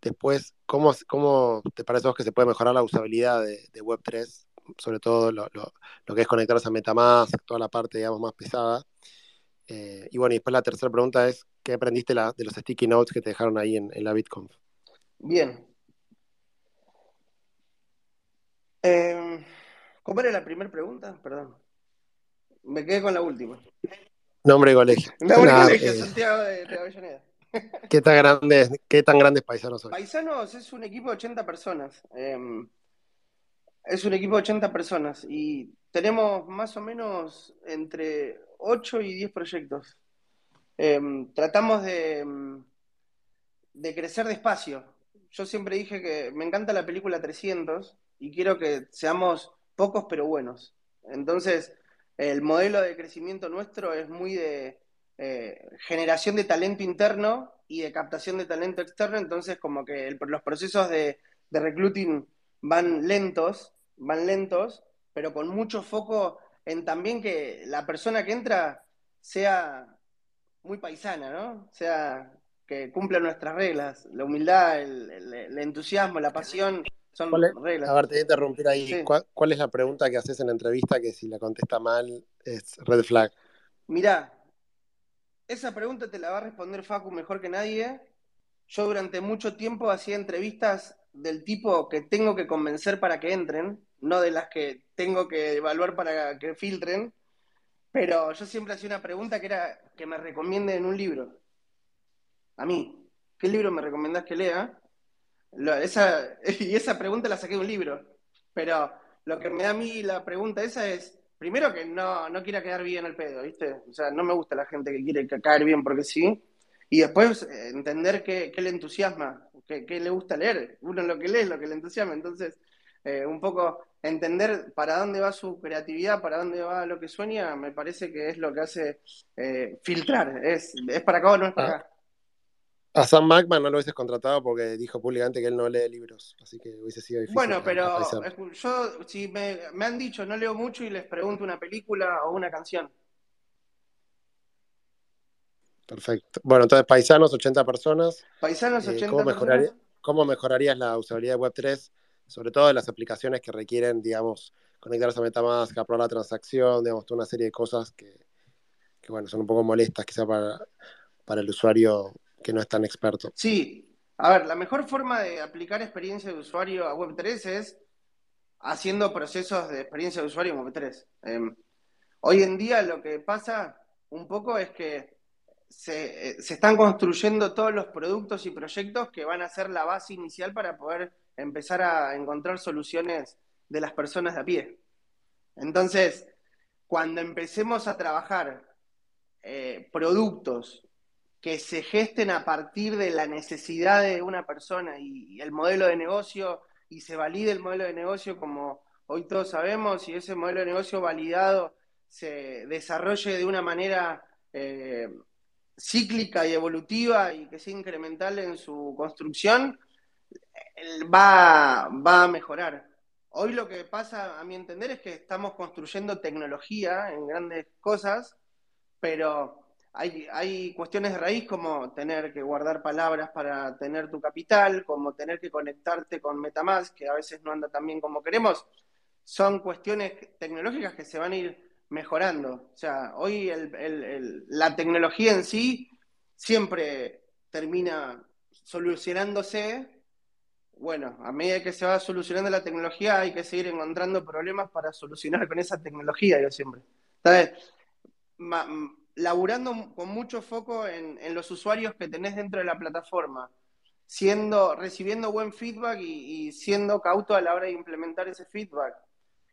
Después, ¿cómo, cómo te parece vos que se puede mejorar la usabilidad de, Web3? Sobre todo lo, que es conectarse a Metamask, toda la parte, digamos, más pesada. Eh, y bueno, y después la tercera pregunta es, ¿qué aprendiste de los sticky notes que te dejaron ahí en, en la BitConf? Bien, Eh, ¿Cómo era la primera pregunta? Perdón. Me quedé con la última. Nombre de colegio. Nombre de colegio, eh, Santiago de, Avellaneda. ¿Qué tan, grandes, ¿Qué tan grandes paisanos son? Paisanos es un equipo de 80 personas. Es un equipo de 80 personas y tenemos más o menos entre 8 y 10 proyectos. Em, tratamos de, em, de crecer despacio. Yo siempre dije que me encanta la película 300 y quiero que seamos pocos pero buenos. Entonces, el modelo de crecimiento nuestro es muy de eh, generación de talento interno y de captación de talento externo, entonces como que los procesos de, recruiting van lentos, van lentos, pero con mucho foco en también que la persona que entra sea muy paisana, ¿no? Sea que cumpla nuestras reglas, la humildad, el entusiasmo, la pasión son reglas. A ver, te voy a interrumpir ahí. ¿Cuál, es la pregunta que haces en la entrevista que si la contesta mal es red flag? Mirá, esa pregunta te la va a responder Facu mejor que nadie. Yo durante mucho tiempo hacía entrevistas del tipo que tengo que convencer para que entren, no de las que tengo que evaluar para que filtren. Pero yo siempre hacía una pregunta que era que me recomienden un libro. A mí. ¿Qué libro me recomendás que lea? esa, y esa pregunta la saqué de un libro. Pero lo que me da a mí la pregunta esa es, primero que no, no quiera quedar bien al pedo, ¿viste? O sea, no me gusta la gente que quiere caer bien porque sí. Y después eh, entender qué, le entusiasma, qué, le gusta leer. Uno lo que lee es lo que le entusiasma. Entonces, eh, un poco entender para dónde va su creatividad, para dónde va lo que sueña, me parece que es lo que hace eh, filtrar. Es, es para acá o no es para ah. acá. A Sam Magman no lo hubieses contratado porque dijo públicamente que él no lee libros, así que hubiese sido difícil. Bueno, pero yo, si me, han dicho, no leo mucho y les pregunto una película o una canción. Perfecto. Bueno, entonces, paisanos, 80 personas. Paisanos, 80 eh, ¿cómo personas. ¿Cómo mejorarías la usabilidad de Web3, sobre todo en las aplicaciones que requieren, digamos, conectarse a Metamask, aprobar la transacción, digamos, toda una serie de cosas que, bueno, son un poco molestas quizá para, para el usuario que no es tan experto. Sí, a ver, la mejor forma de aplicar experiencia de usuario a Web3 es haciendo procesos de experiencia de usuario en Web3. Em, hoy en día lo que pasa un poco es que se, eh, se, están construyendo todos los productos y proyectos que van a ser la base inicial para poder empezar a encontrar soluciones de las personas de a pie. Entonces, cuando empecemos a trabajar eh, productos que se gesten a partir de la necesidad de una persona y, el modelo de negocio y se valide el modelo de negocio como hoy todos sabemos y ese modelo de negocio validado se desarrolle de una manera eh, cíclica y evolutiva y que sea incremental en su construcción, va, va a mejorar. Hoy lo que pasa, a mi entender, es que estamos construyendo tecnología en grandes cosas, pero hay, cuestiones de raíz como tener que guardar palabras para tener tu capital, como tener que conectarte con Metamask, que a veces no anda tan bien como queremos. Son cuestiones tecnológicas que se van a ir mejorando. O sea, hoy la tecnología en sí siempre termina solucionándose. Bueno, a medida que se va solucionando la tecnología, hay que seguir encontrando problemas para solucionar con esa tecnología, yo siempre. Entonces, laburando con mucho foco en, los usuarios que tenés dentro de la plataforma, siendo, recibiendo buen feedback y, siendo cauto a la hora de implementar ese feedback.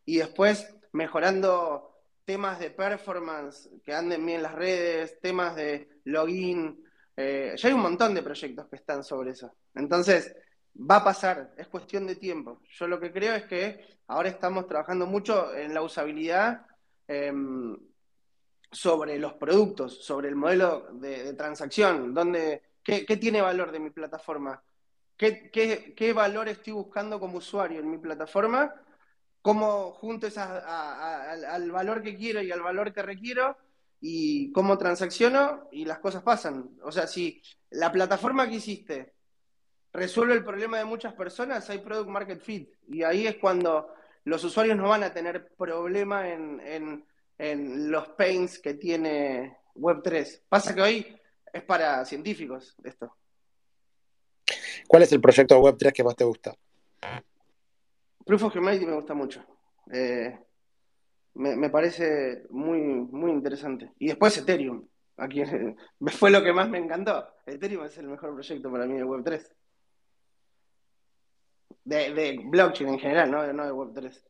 Y después mejorando temas de performance que anden bien las redes, temas de login. Eh, ya hay un montón de proyectos que están sobre eso. Entonces, va a pasar, es cuestión de tiempo. Yo lo que creo es que ahora estamos trabajando mucho en la usabilidad. Em, sobre los productos, sobre el modelo de, transacción, donde, qué, tiene valor de mi plataforma, ¿Qué, valor estoy buscando como usuario en mi plataforma, cómo junto al valor que quiero y al valor que requiero y cómo transacciono y las cosas pasan. O sea, si la plataforma que hiciste resuelve el problema de muchas personas, hay product market fit y ahí es cuando los usuarios no van a tener problema en en los pains que tiene Web3. Pasa que hoy es para científicos esto. ¿Cuál es el proyecto de Web3 que más te gusta? Proof of Humanity me gusta mucho. Eh, me, parece muy, muy interesante. Y después Ethereum. Aquí fue lo que más me encantó. Ethereum es el mejor proyecto para mí de Web3. De, blockchain en general, ¿no? no de Web3.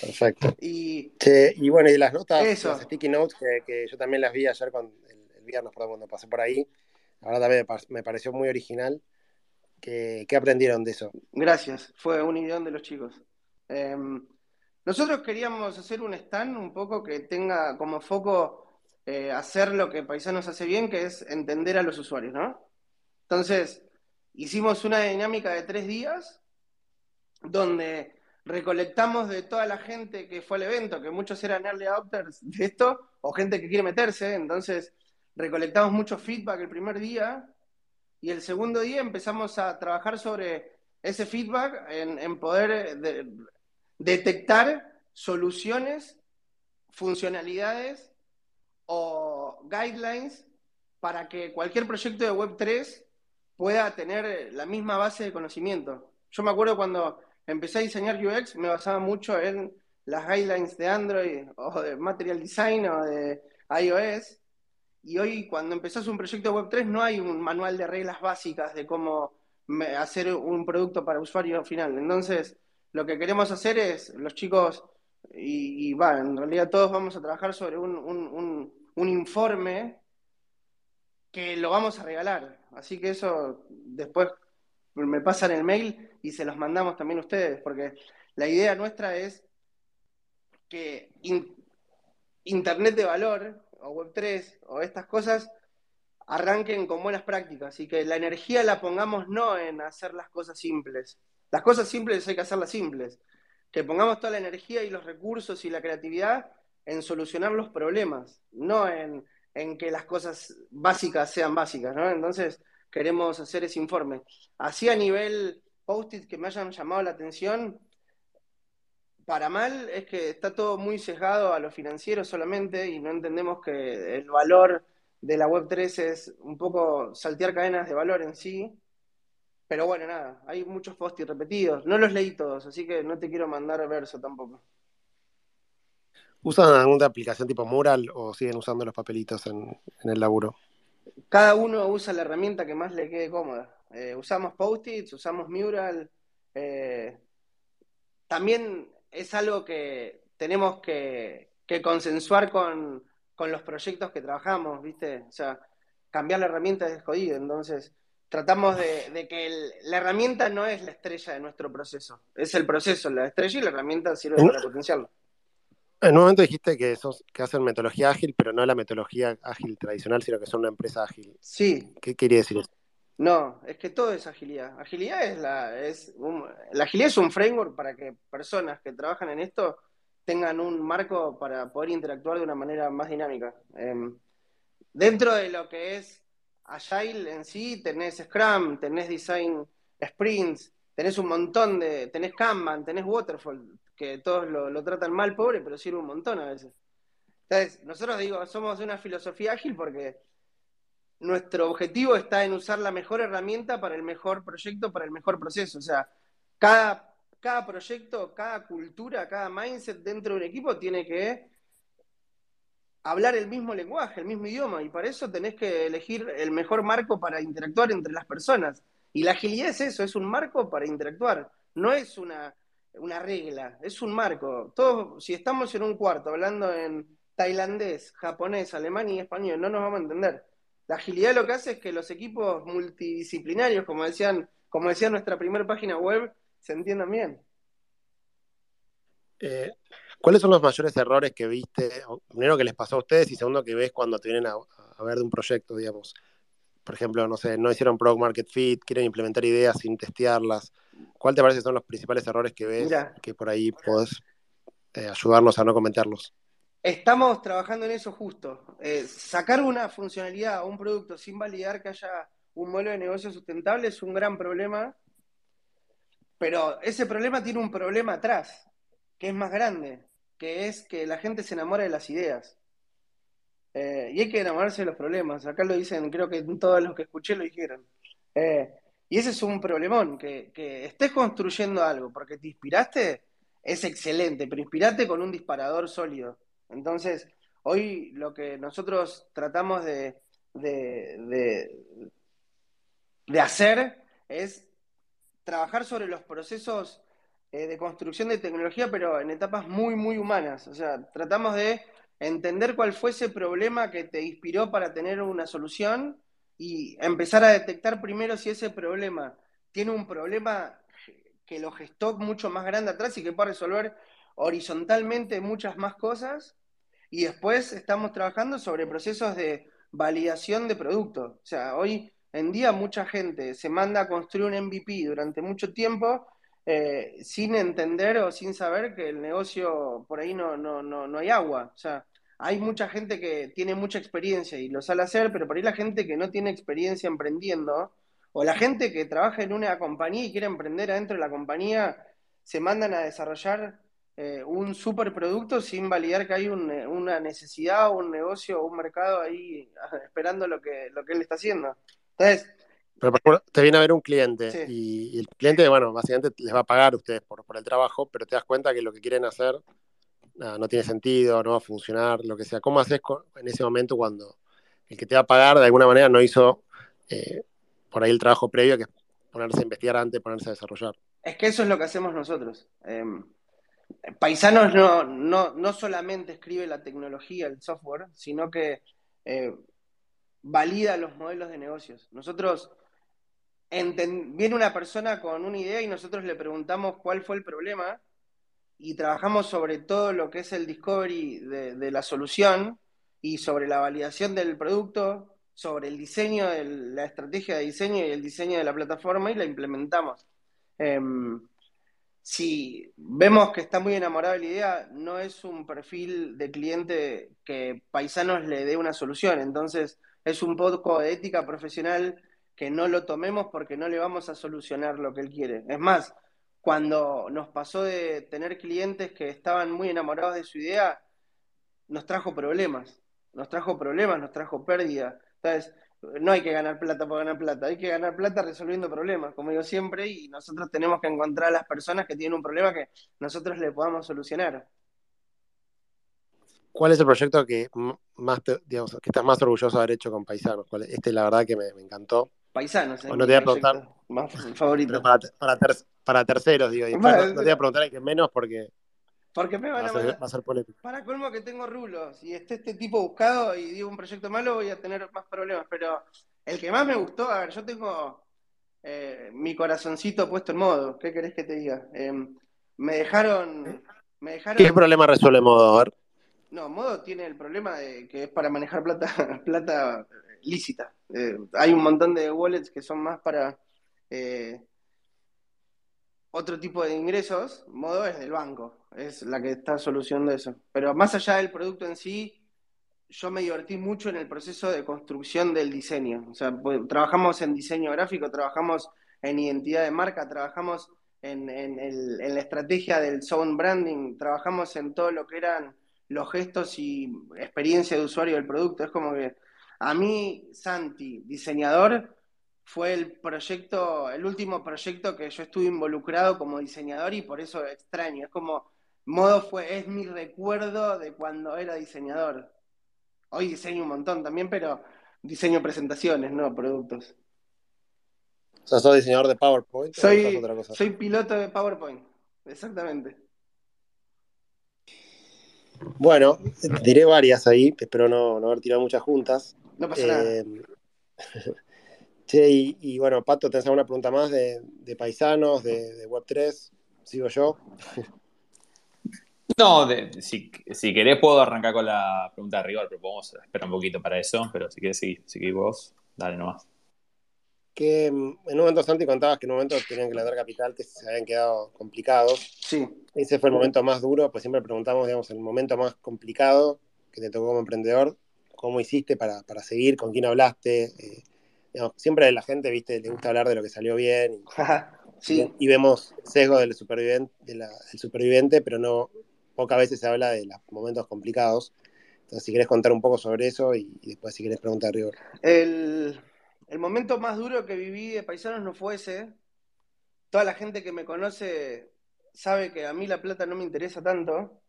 Perfecto. Y, y bueno, y las notas, las sticky notes, que, yo también las vi ayer con el, viernes cuando pasé por ahí, la verdad también me pareció muy original. ¿Qué, aprendieron de eso? Gracias, fue un ideón de los chicos. Em, nosotros queríamos hacer un stand un poco que tenga como foco eh, hacer lo que Paisanos hace bien, que es entender a los usuarios, ¿no? Entonces, hicimos una dinámica de tres días donde recolectamos de toda la gente que fue al evento, que muchos eran early adopters de esto, o gente que quiere meterse, entonces recolectamos mucho feedback el primer día, y el segundo día empezamos a trabajar sobre ese feedback en, poder eh, detectar soluciones, funcionalidades o guidelines para que cualquier proyecto de Web3 pueda tener la misma base de conocimiento. Yo me acuerdo cuando empecé a diseñar UX, me basaba mucho en las guidelines de Android o de Material Design o de iOS. Y hoy cuando empezás un proyecto Web3 no hay un manual de reglas básicas de cómo hacer un producto para usuario final. Entonces, lo que queremos hacer es, los chicos, y, va, en realidad todos vamos a trabajar sobre un, un informe que lo vamos a regalar. Así que eso después me pasan el mail y se los mandamos también a ustedes, porque la idea nuestra es que Internet de valor, o Web3, o estas cosas, arranquen con buenas prácticas y que la energía la pongamos no en hacer las cosas simples. Las cosas simples hay que hacerlas simples. Que pongamos toda la energía y los recursos y la creatividad en solucionar los problemas, no en, en que las cosas básicas sean básicas, ¿no? Entonces, queremos hacer ese informe. Así a nivel post-it que me hayan llamado la atención, para mal es que está todo muy sesgado a lo financiero solamente y no entendemos que el valor de la Web3 es un poco saltear cadenas de valor en sí. Pero bueno, nada, hay muchos post-it repetidos. No los leí todos, así que no te quiero mandar verso tampoco. ¿Usan alguna aplicación tipo Mural o siguen usando los papelitos en el laburo? cada uno usa la herramienta que más le quede cómoda. Eh, usamos post-its, usamos mural. Eh, también es algo que tenemos que, consensuar con, los proyectos que trabajamos, ¿viste? O sea, cambiar la herramienta es jodido. Entonces, tratamos de, que la herramienta no es la estrella de nuestro proceso, es el proceso la estrella y la herramienta sirve para potenciarlo. En un momento dijiste que, sos, que hacen metodología ágil, pero no la metodología ágil tradicional, sino que son una empresa ágil. Sí. ¿Qué quería decir eso? No, es que todo es agilidad. Agilidad es la, es la agilidad es un framework para que personas que trabajan en esto tengan un marco para poder interactuar de una manera más dinámica. Em, dentro de lo que es Agile en sí, tenés Scrum, tenés Design Sprints, tenés un montón de, tenés Kanban, tenés Waterfall, que todos lo, tratan mal, pobre, pero sirve un montón a veces. Entonces, nosotros digo, somos una filosofía ágil porque nuestro objetivo está en usar la mejor herramienta para el mejor proyecto, para el mejor proceso. O sea, cada, cada proyecto, cada cultura, cada mindset dentro de un equipo tiene que hablar el mismo lenguaje, el mismo idioma, y para eso tenés que elegir el mejor marco para interactuar entre las personas. Y la agilidad es eso, es un marco para interactuar, no es una una regla, es un marco. Todos, si estamos en un cuarto hablando en tailandés, japonés, alemán y español, no nos vamos a entender. La agilidad lo que hace es que los equipos multidisciplinarios, como decían, como decía nuestra primera página web, se entiendan bien. Eh, ¿Cuáles son los mayores errores que viste, primero que les pasó a ustedes y segundo que ves cuando te vienen a, a ver de un proyecto, digamos? Por ejemplo, no sé, no hicieron Product Market Fit, quieren implementar ideas sin testearlas. ¿Cuál te parece son los principales errores que ves que por ahí podés eh, ayudarnos a no cometerlos? Estamos trabajando en eso justo. Eh, sacar una funcionalidad o un producto sin validar que haya un modelo de negocio sustentable es un gran problema, pero ese problema tiene un problema atrás, que es más grande, que es que la gente se enamora de las ideas. Eh, y hay que enamorarse de los problemas. Acá lo dicen, creo que todos los que escuché lo dijeron. Y ese es un problemón, que, estés construyendo algo porque te inspiraste, es excelente, pero inspirate con un disparador sólido. Entonces, hoy lo que nosotros tratamos de, de, hacer es trabajar sobre los procesos eh, de construcción de tecnología, pero en etapas muy, muy humanas. O sea, tratamos de entender cuál fue ese problema que te inspiró para tener una solución y empezar a detectar primero si ese problema tiene un problema que lo gestó mucho más grande atrás y que puede resolver horizontalmente muchas más cosas. Y después estamos trabajando sobre procesos de validación de producto. O sea, hoy en día mucha gente se manda a construir un MVP durante mucho tiempo eh, sin entender o sin saber que el negocio por ahí no, no, no, no hay agua. O sea, hay mucha gente que tiene mucha experiencia y lo sale hacer, pero por ahí la gente que no tiene experiencia emprendiendo, o la gente que trabaja en una compañía y quiere emprender adentro de la compañía, se mandan a desarrollar eh, un superproducto sin validar que hay eh, una necesidad o un negocio o un mercado ahí esperando lo que, lo que él está haciendo. Entonces... Pero te viene a ver un cliente y, el cliente, bueno, básicamente les va a pagar a ustedes por, por el trabajo, pero te das cuenta que lo que quieren hacer no, tiene sentido, no va a funcionar, lo que sea. ¿Cómo haces en ese momento cuando el que te va a pagar de alguna manera no hizo eh, por ahí el trabajo previo, que es ponerse a investigar antes ponerse a desarrollar? Es que eso es lo que hacemos nosotros. Em, Paisanos no, no, no, solamente escribe la tecnología, el software, sino que eh, valida los modelos de negocios. Nosotros viene una persona con una idea y nosotros le preguntamos cuál fue el problema y trabajamos sobre todo lo que es el discovery de, la solución y sobre la validación del producto, sobre el diseño, de la estrategia de diseño y el diseño de la plataforma y la implementamos. Em, si vemos que está muy enamorado de la idea, no es un perfil de cliente que Paisanos le dé una solución, entonces es un poco de ética profesional que no lo tomemos porque no le vamos a solucionar lo que él quiere. Es más, cuando nos pasó de tener clientes que estaban muy enamorados de su idea, nos trajo problemas, nos trajo problemas, nos trajo pérdida. Entonces, no hay que ganar plata por ganar plata, hay que ganar plata resolviendo problemas, como digo siempre, y nosotros tenemos que encontrar a las personas que tienen un problema que nosotros le podamos solucionar. ¿Cuál es el proyecto que más digamos, que estás más orgulloso de haber hecho con Paisanos? Este, la verdad, que me, encantó. Paisanos, no te voy a preguntar. Más favorito. para, para, para terceros, digo. no te voy a preguntar el que menos porque Porque me van a, va a ser polémico. Para colmo que tengo rulos y esté este tipo buscado y digo un proyecto malo, voy a tener más problemas. Pero el que más me gustó, a ver, yo tengo eh, mi corazoncito puesto en modo. ¿Qué querés que te diga? Em, me dejaron. Me dejaron... ¿Qué problema resuelve modo? A ver. No, modo tiene el problema de que es para manejar plata, plata lícita. Eh, hay un montón de wallets que son más para eh, otro tipo de ingresos. Modo es del banco, es la que está solucionando eso. Pero más allá del producto en sí, yo me divertí mucho en el proceso de construcción del diseño. O sea, pues, trabajamos en diseño gráfico, trabajamos en identidad de marca, trabajamos en, en, la estrategia del sound branding, trabajamos en todo lo que eran los gestos y experiencia de usuario del producto. Es como que a mí, Santi, diseñador, fue el proyecto, el último proyecto que yo estuve involucrado como diseñador y por eso extraño. Es como, modo fue, es mi recuerdo de cuando era diseñador. Hoy diseño un montón también, pero diseño presentaciones, no productos. O sea, ¿sos diseñador de PowerPoint? Soy, soy piloto de PowerPoint, exactamente. Bueno, diré varias ahí, espero no, haber tirado muchas juntas. No pasa nada. Che, y, bueno, Pato, ¿tenés alguna pregunta más de, paisanos, de, Web3? ¿Sigo yo? No, si, si, querés puedo arrancar con la pregunta de rigor, pero podemos esperar un poquito para eso, pero si querés seguir, vos, dale nomás. Que mm, en un momento Santi contabas que en un momento tenían que levantar capital, que se habían quedado complicados. Sí. Ese fue el momento más duro, pues siempre preguntamos, digamos, el momento más complicado que te tocó como emprendedor, cómo hiciste para, seguir, con quién hablaste. Eh, siempre la gente, viste, le gusta hablar de lo que salió bien. sí. y, vemos sesgo del superviviente, del superviviente, pero no, pocas veces se habla de los momentos complicados. Entonces, si quieres contar un poco sobre eso y, después si quieres preguntar, River. El, el momento más duro que viví de Paisanos no fue ese. Toda la gente que me conoce sabe que a mí la plata no me interesa tanto.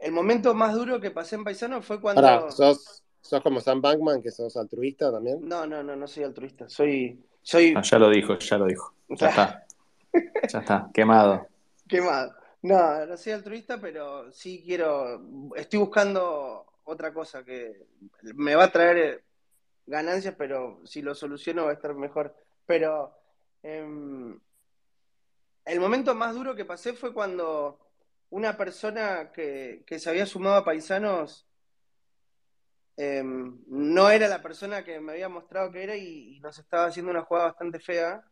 El momento más duro que pasé en Paisanos fue cuando... ¿sos, ¿sos, como Sam Bankman, que sos altruista también? No, no, no, no soy altruista. Soy... soy... Ah, ya lo dijo, ya lo dijo. Ya está. Ya está, quemado. Quemado. No, no soy altruista, pero sí quiero, estoy buscando otra cosa que me va a traer ganancias, pero si lo soluciono va a estar mejor. Pero em, el momento más duro que pasé fue cuando una persona que, se había sumado a Paisanos em, no era la persona que me había mostrado que era y nos estaba haciendo una jugada bastante fea.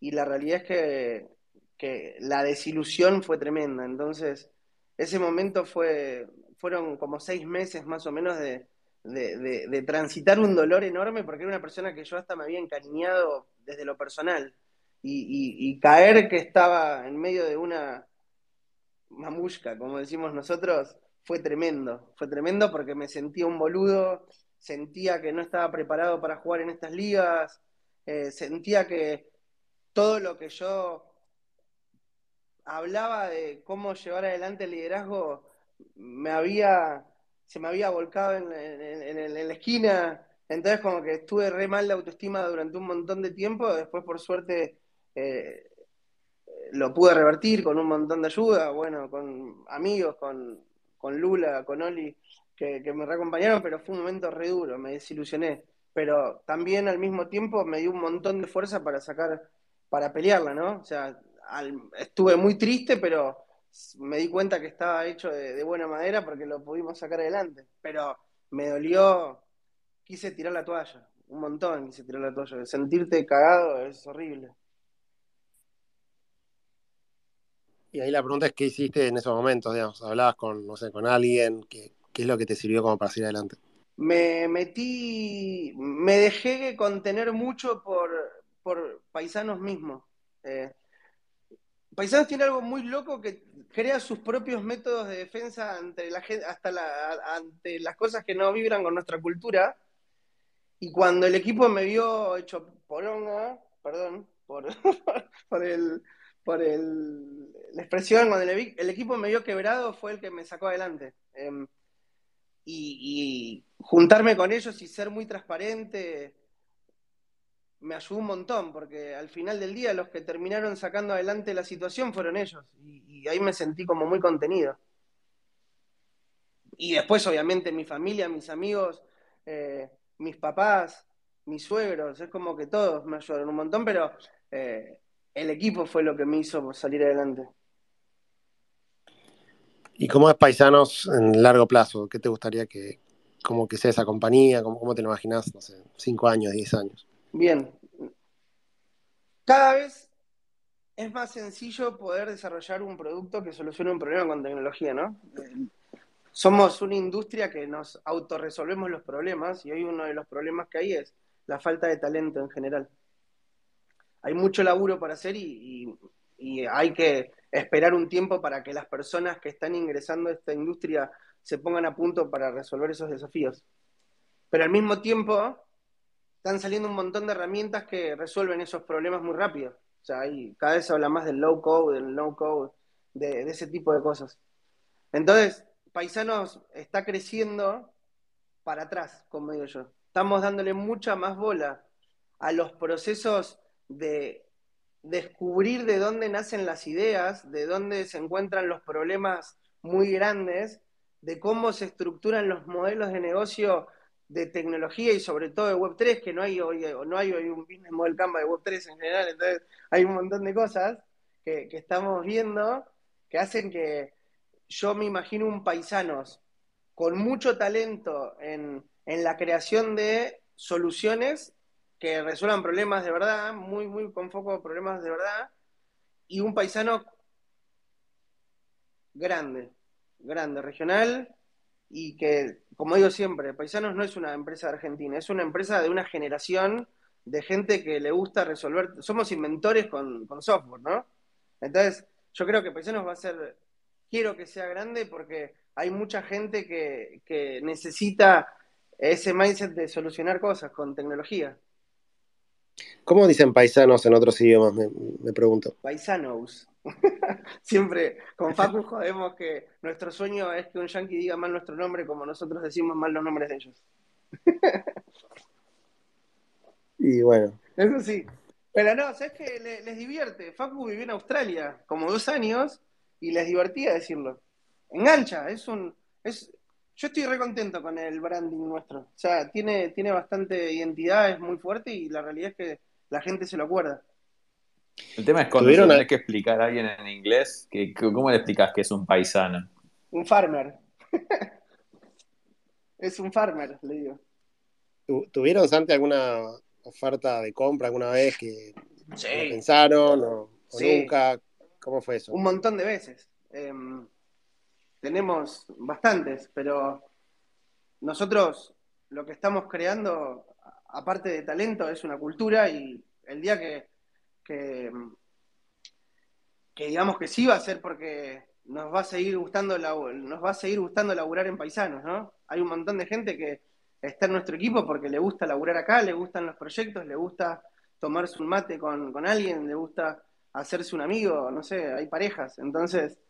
Y la realidad es que que la desilusión fue tremenda. Entonces, ese momento fue, fueron como seis meses más o menos de, transitar un dolor enorme porque era una persona que yo hasta me había encariñado desde lo personal. Y, caer que estaba en medio de una mamushka, como decimos nosotros, fue tremendo. Fue tremendo porque me sentía un boludo, sentía que no estaba preparado para jugar en estas ligas, eh, sentía que todo lo que yo hablaba de cómo llevar adelante el liderazgo, me había, se me había volcado en, la esquina, entonces como que estuve re mal de autoestima durante un montón de tiempo, después por suerte eh, lo pude revertir con un montón de ayuda, bueno, con amigos, con, Lula, con Oli, que, me reacompañaron, pero fue un momento re duro, me desilusioné, pero también al mismo tiempo me dio un montón de fuerza para sacar, para pelearla, ¿no? O sea, estuve muy triste, pero me di cuenta que estaba hecho de, buena madera porque lo pudimos sacar adelante. Pero me dolió, quise tirar la toalla, un montón quise tirar la toalla. Sentirte cagado es horrible. Y ahí la pregunta es qué hiciste en esos momentos, digamos, hablabas con, no sé, con alguien, qué, qué es lo que te sirvió como para seguir adelante. Me metí, me dejé contener mucho por, por paisanos mismos. Eh, Paisanos tiene algo muy loco que crea sus propios métodos de defensa ante la hasta ante las cosas que no vibran con nuestra cultura. Y cuando el equipo me vio hecho poronga, perdón, por, por el por el, la expresión, cuando el, equipo me vio quebrado fue el que me sacó adelante. Em, y, juntarme con ellos y ser muy transparente me ayudó un montón, porque al final del día los que terminaron sacando adelante la situación fueron ellos, y, ahí me sentí como muy contenido. Y después, obviamente, mi familia, mis amigos, eh, mis papás, mis suegros, es como que todos me ayudaron un montón, pero eh, el equipo fue lo que me hizo salir adelante. ¿Y cómo es Paisanos en largo plazo? ¿Qué te gustaría que, como que sea esa compañía? ¿Cómo, cómo te lo imaginas, no sé, cinco años, diez años? Bien. Cada vez es más sencillo poder desarrollar un producto que solucione un problema con tecnología, ¿no? Somos una industria que nos autorresolvemos los problemas y hoy uno de los problemas que hay es la falta de talento en general. Hay mucho laburo para hacer y, hay que esperar un tiempo para que las personas que están ingresando a esta industria se pongan a punto para resolver esos desafíos. Pero al mismo tiempo están saliendo un montón de herramientas que resuelven esos problemas muy rápido. O sea, cada vez se habla más del low code, del no code, de, de ese tipo de cosas. Entonces, Paisanos está creciendo para atrás, como digo yo. Estamos dándole mucha más bola a los procesos de descubrir de dónde nacen las ideas, de dónde se encuentran los problemas muy grandes, de cómo se estructuran los modelos de negocio de tecnología y sobre todo de Web3, que no hay hoy, no hay hoy un business model Canva de Web3 en general, entonces hay un montón de cosas que, estamos viendo que hacen que yo me imagino un paisanos con mucho talento en, en la creación de soluciones que resuelvan problemas de verdad, muy, muy con foco en problemas de verdad, y un paisano grande, grande, regional, y que, como digo siempre, Paisanos no es una empresa argentina, es una empresa de una generación de gente que le gusta resolver, somos inventores con, software, ¿no? Entonces, yo creo que Paisanos va a ser, quiero que sea grande porque hay mucha gente que, que necesita ese mindset de solucionar cosas con tecnología. ¿Cómo dicen paisanos en otros idiomas? Me, pregunto. Paisanos. Siempre con Facu jodemos que nuestro sueño es que un yankee diga mal nuestro nombre como nosotros decimos mal los nombres de ellos. y bueno. Eso sí. Pero no, ¿sabes que les, divierte? Facu vivió en Australia como dos años y les divertía decirlo. Engancha, es un. Es, yo estoy re contento con el branding nuestro. O sea, tiene, tiene bastante identidad, es muy fuerte y la realidad es que la gente se lo acuerda. El tema es cuando tenés que explicar a alguien en inglés, que, ¿cómo le explicas que es un paisano? Un farmer. es un farmer, le digo. ¿Tuvieron, Santi, alguna oferta de compra alguna vez que pensaron o, nunca? ¿Cómo fue eso? Un montón de veces. Em, tenemos bastantes, pero nosotros lo que estamos creando, aparte de talento, es una cultura y el día que, que, digamos que sí va a ser porque nos va a seguir gustando nos va a seguir gustando laburar en paisanos, ¿no? Hay un montón de gente que está en nuestro equipo porque le gusta laburar acá, le gustan los proyectos, le gusta tomarse un mate con, con alguien, le gusta hacerse un amigo, no sé, hay parejas. Entonces,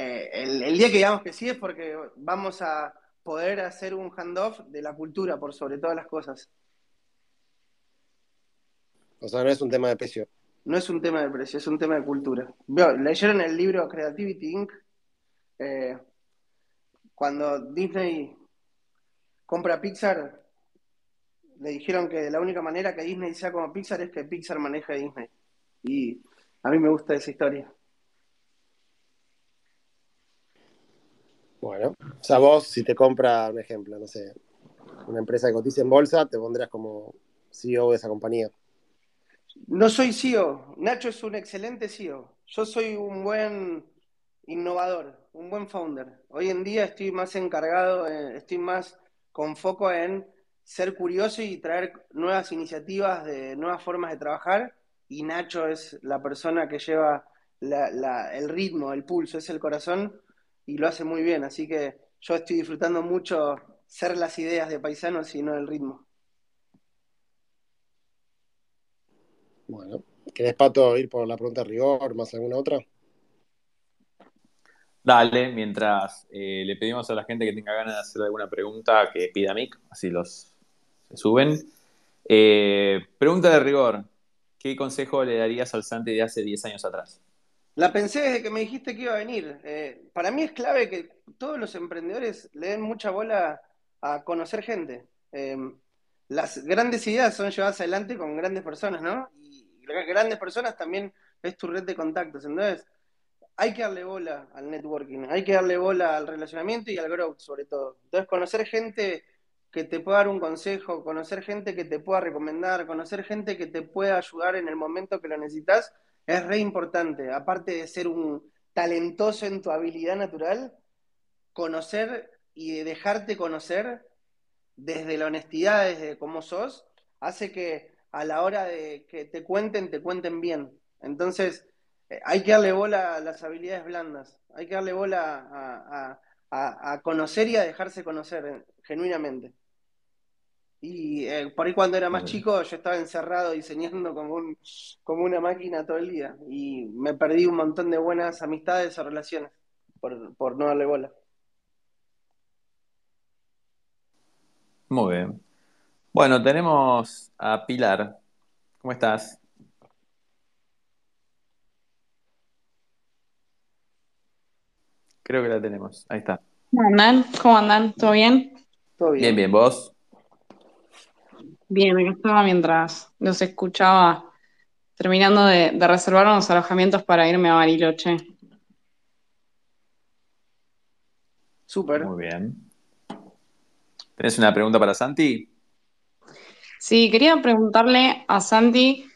eh, el, día que digamos que sí es porque vamos a poder hacer un handoff de la cultura por sobre todas las cosas. O sea, no es un tema de precio. No es un tema de precio, es un tema de cultura. ¿Leyeron el libro Creativity Inc? Eh, cuando Disney compra Pixar, le dijeron que la única manera que Disney sea como Pixar es que Pixar maneje Disney. Y a mí me gusta esa historia. Bueno, o sea, vos si te compra, un ejemplo, no sé, una empresa que cotiza en bolsa, te pondrías como CEO de esa compañía. No soy CEO, Nacho es un excelente CEO. Yo soy un buen innovador, un buen founder. Hoy en día estoy más encargado, eh, estoy más con foco en ser curioso y traer nuevas iniciativas de nuevas formas de trabajar. Y Nacho es la persona que lleva el ritmo, el pulso, es el corazón y lo hace muy bien, así que yo estoy disfrutando mucho ser las ideas de paisanos y no el ritmo. Bueno, ¿querés, Pato, ir por la pregunta de rigor, más alguna otra? Dale, mientras eh, le pedimos a la gente que tenga ganas de hacer alguna pregunta que pida mic, así los se suben. Eh, Pregunta de rigor. ¿Qué consejo le darías al Santi de hace 10 años atrás? La pensé desde que me dijiste que iba a venir. Eh, para mí es clave que todos los emprendedores le den mucha bola a conocer gente. Eh, las grandes ideas son llevadas adelante con grandes personas, ¿no? Y grandes personas también es tu red de contactos. Entonces, hay que darle bola al networking, hay que darle bola al relacionamiento y al growth, sobre todo. Entonces, conocer gente que te pueda dar un consejo, conocer gente que te pueda recomendar, conocer gente que te pueda ayudar en el momento que lo necesitas, es re importante. Aparte de ser un talentoso en tu habilidad natural, conocer y dejarte conocer desde la honestidad, desde cómo sos, hace que a la hora de que te cuenten, te cuenten bien. Entonces, eh, hay que darle bola a las habilidades blandas, hay que darle bola a, conocer y a dejarse conocer eh, genuinamente. Y eh, por ahí cuando era más chico yo estaba encerrado diseñando como, un, como una máquina todo el día y me perdí un montón de buenas amistades o relaciones por, por no darle bola. Muy bien. Bueno, tenemos a Pilar. ¿Cómo estás? Creo que la tenemos. Ahí está. ¿Cómo andan? ¿Cómo andan? ¿Todo bien? Todo bien. Bien, bien. ¿Vos? Bien, me estaba mientras los escuchaba terminando de, reservar unos alojamientos para irme a Bariloche. Súper. Muy bien. ¿Tenés una pregunta para Santi? Sí, quería preguntarle a Santi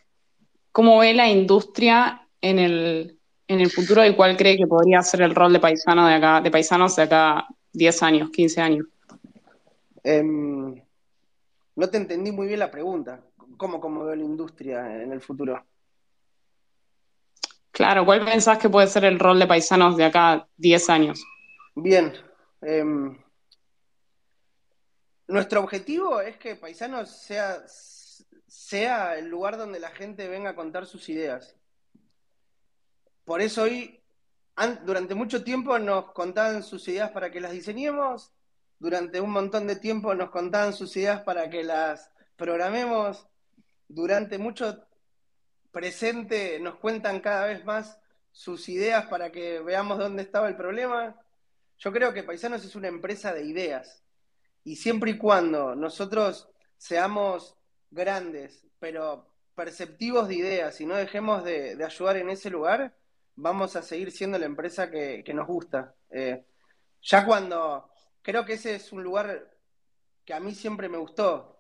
cómo ve la industria en el, en el futuro y cuál cree que podría ser el rol de paisano de acá, de paisanos de acá 10 años, 15 años. Em, no te entendí muy bien la pregunta. ¿Cómo, cómo veo la industria en el futuro? Claro, ¿cuál pensás que puede ser el rol de paisanos de acá 10 años? Bien. Em, nuestro objetivo es que Paisanos sea, sea el lugar donde la gente venga a contar sus ideas. Por eso hoy, durante mucho tiempo nos contaban sus ideas para que las diseñemos, durante un montón de tiempo nos contaban sus ideas para que las programemos, durante mucho presente nos cuentan cada vez más sus ideas para que veamos dónde estaba el problema. Yo creo que Paisanos es una empresa de ideas y siempre y cuando nosotros seamos grandes, pero perceptivos de ideas y no dejemos de, ayudar en ese lugar, vamos a seguir siendo la empresa que, nos gusta. Eh, ya cuando creo que ese es un lugar que a mí siempre me gustó.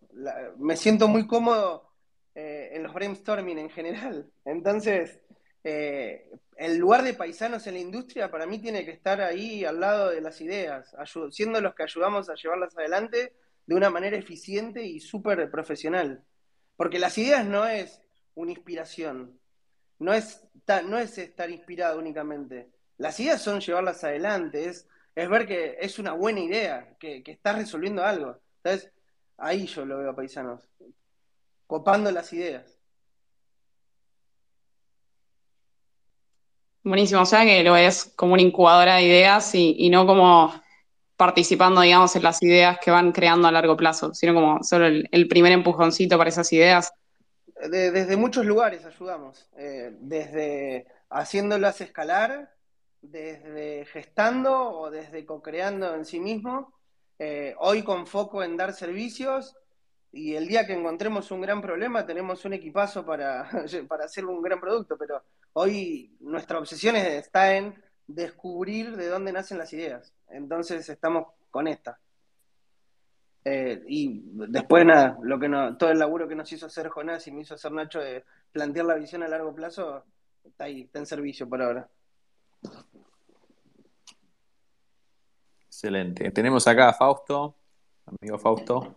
me siento muy cómodo eh, en los brainstorming en general. Entonces, eh, el lugar de paisanos en la industria para mí tiene que estar ahí al lado de las ideas, siendo los que ayudamos a llevarlas adelante de una manera eficiente y súper profesional. Porque las ideas no es una inspiración, no es, no es estar inspirado únicamente. Las ideas son llevarlas adelante, es es ver que es una buena idea, que, que estás resolviendo algo. Entonces, ahí yo lo veo a paisanos, copando las ideas. Buenísimo, o sea que lo ves como una incubadora de ideas y, no como participando, digamos, en las ideas que van creando a largo plazo, sino como solo el, primer empujoncito para esas ideas. desde muchos lugares ayudamos, eh, desde haciéndolas escalar desde gestando o desde co-creando en sí mismo, eh, hoy con foco en dar servicios y el día que encontremos un gran problema tenemos un equipazo para, para hacer un gran producto, pero hoy nuestra obsesión está en descubrir de dónde nacen las ideas, entonces estamos con esta. Eh, y después nada, lo que no, todo el laburo que nos hizo hacer Jonás y me hizo hacer Nacho de plantear la visión a largo plazo, está ahí, está en servicio por ahora. Excelente. Tenemos acá a Fausto, amigo Fausto.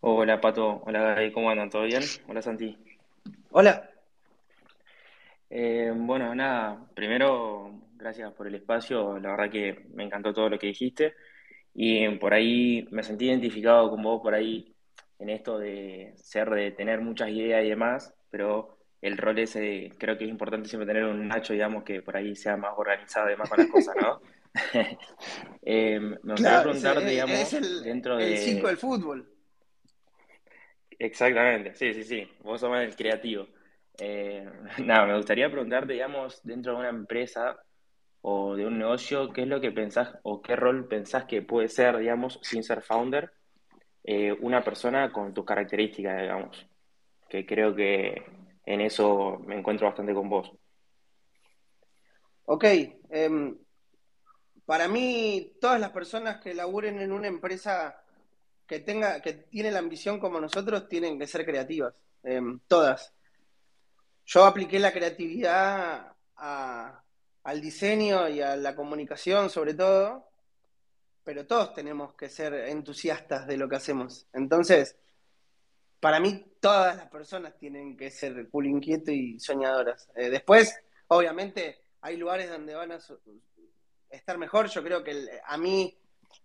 Hola Pato, hola Gaby, ¿cómo andan? ¿Todo bien? Hola Santi. Hola. Eh, bueno, nada, primero, gracias por el espacio, la verdad que me encantó todo lo que dijiste y por ahí me sentí identificado con vos por ahí en esto de ser, de tener muchas ideas y demás, pero el rol ese creo que es importante siempre tener un Nacho, digamos, que por ahí sea más organizado y demás con las cosas, ¿no? eh, me gustaría preguntar, digamos, el, dentro de... El 5 del fútbol. Exactamente, sí, sí, sí. Vos sos el creativo. Eh, nada, me gustaría preguntarte, digamos, dentro de una empresa o de un negocio, ¿qué es lo que pensás o qué rol pensás que puede ser, digamos, sin ser founder, eh, una persona con tus características, digamos? Que creo que en eso me encuentro bastante con vos. Ok, em, para mí todas las personas que laburen en una empresa que tenga, que tiene la ambición como nosotros, tienen que ser creativas, em, todas. Yo apliqué la creatividad al diseño y a la comunicación sobre todo, pero todos tenemos que ser entusiastas de lo que hacemos. Entonces, para mí todas las personas tienen que ser cool, inquieto y soñadoras. Eh, después, obviamente, hay lugares donde van a estar mejor. Yo creo que a mí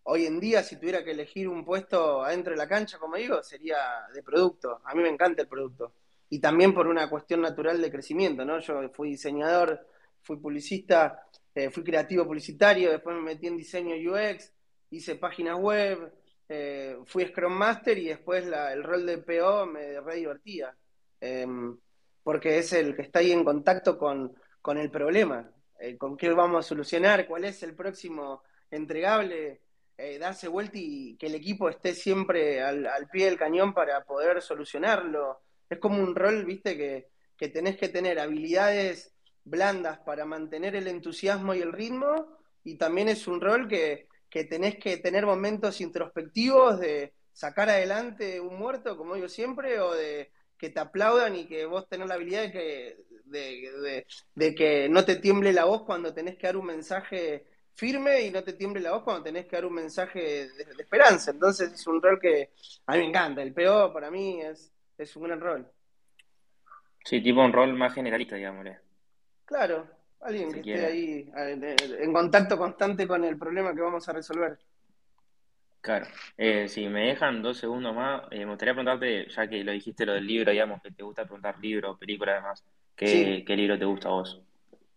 hoy en día, si tuviera que elegir un puesto adentro de la cancha, como digo, sería de producto. A mí me encanta el producto. Y también por una cuestión natural de crecimiento, ¿no? Yo fui diseñador, fui publicista, eh, fui creativo publicitario, después me metí en diseño UX, hice páginas web, eh, fui Scrum Master y después el rol de PO me re divertía. Em, porque es el que está ahí en contacto con, el problema, eh, con qué vamos a solucionar, cuál es el próximo entregable, eh, darse vuelta y que el equipo esté siempre al, pie del cañón para poder solucionarlo. Es como un rol, viste, que, que tenés que tener habilidades blandas para mantener el entusiasmo y el ritmo, y también es un rol que, que tenés que tener momentos introspectivos de sacar adelante un muerto, como digo siempre, o de que te aplaudan y que vos tenés la habilidad de que, de, de que no te tiemble la voz cuando tenés que dar un mensaje firme y no te tiemble la voz cuando tenés que dar un mensaje de, esperanza. Entonces es un rol que a mí me encanta. El PO para mí es, es un gran rol. Sí, tipo un rol más generalista, digamos. Claro, alguien que esté ahí en contacto constante con el problema que vamos a resolver. Claro, eh, si me dejan dos segundos más, eh, me gustaría preguntarte, ya que lo dijiste lo del libro, digamos, que te gusta preguntar libro, película, además, ¿qué, ¿qué libro te gusta a vos?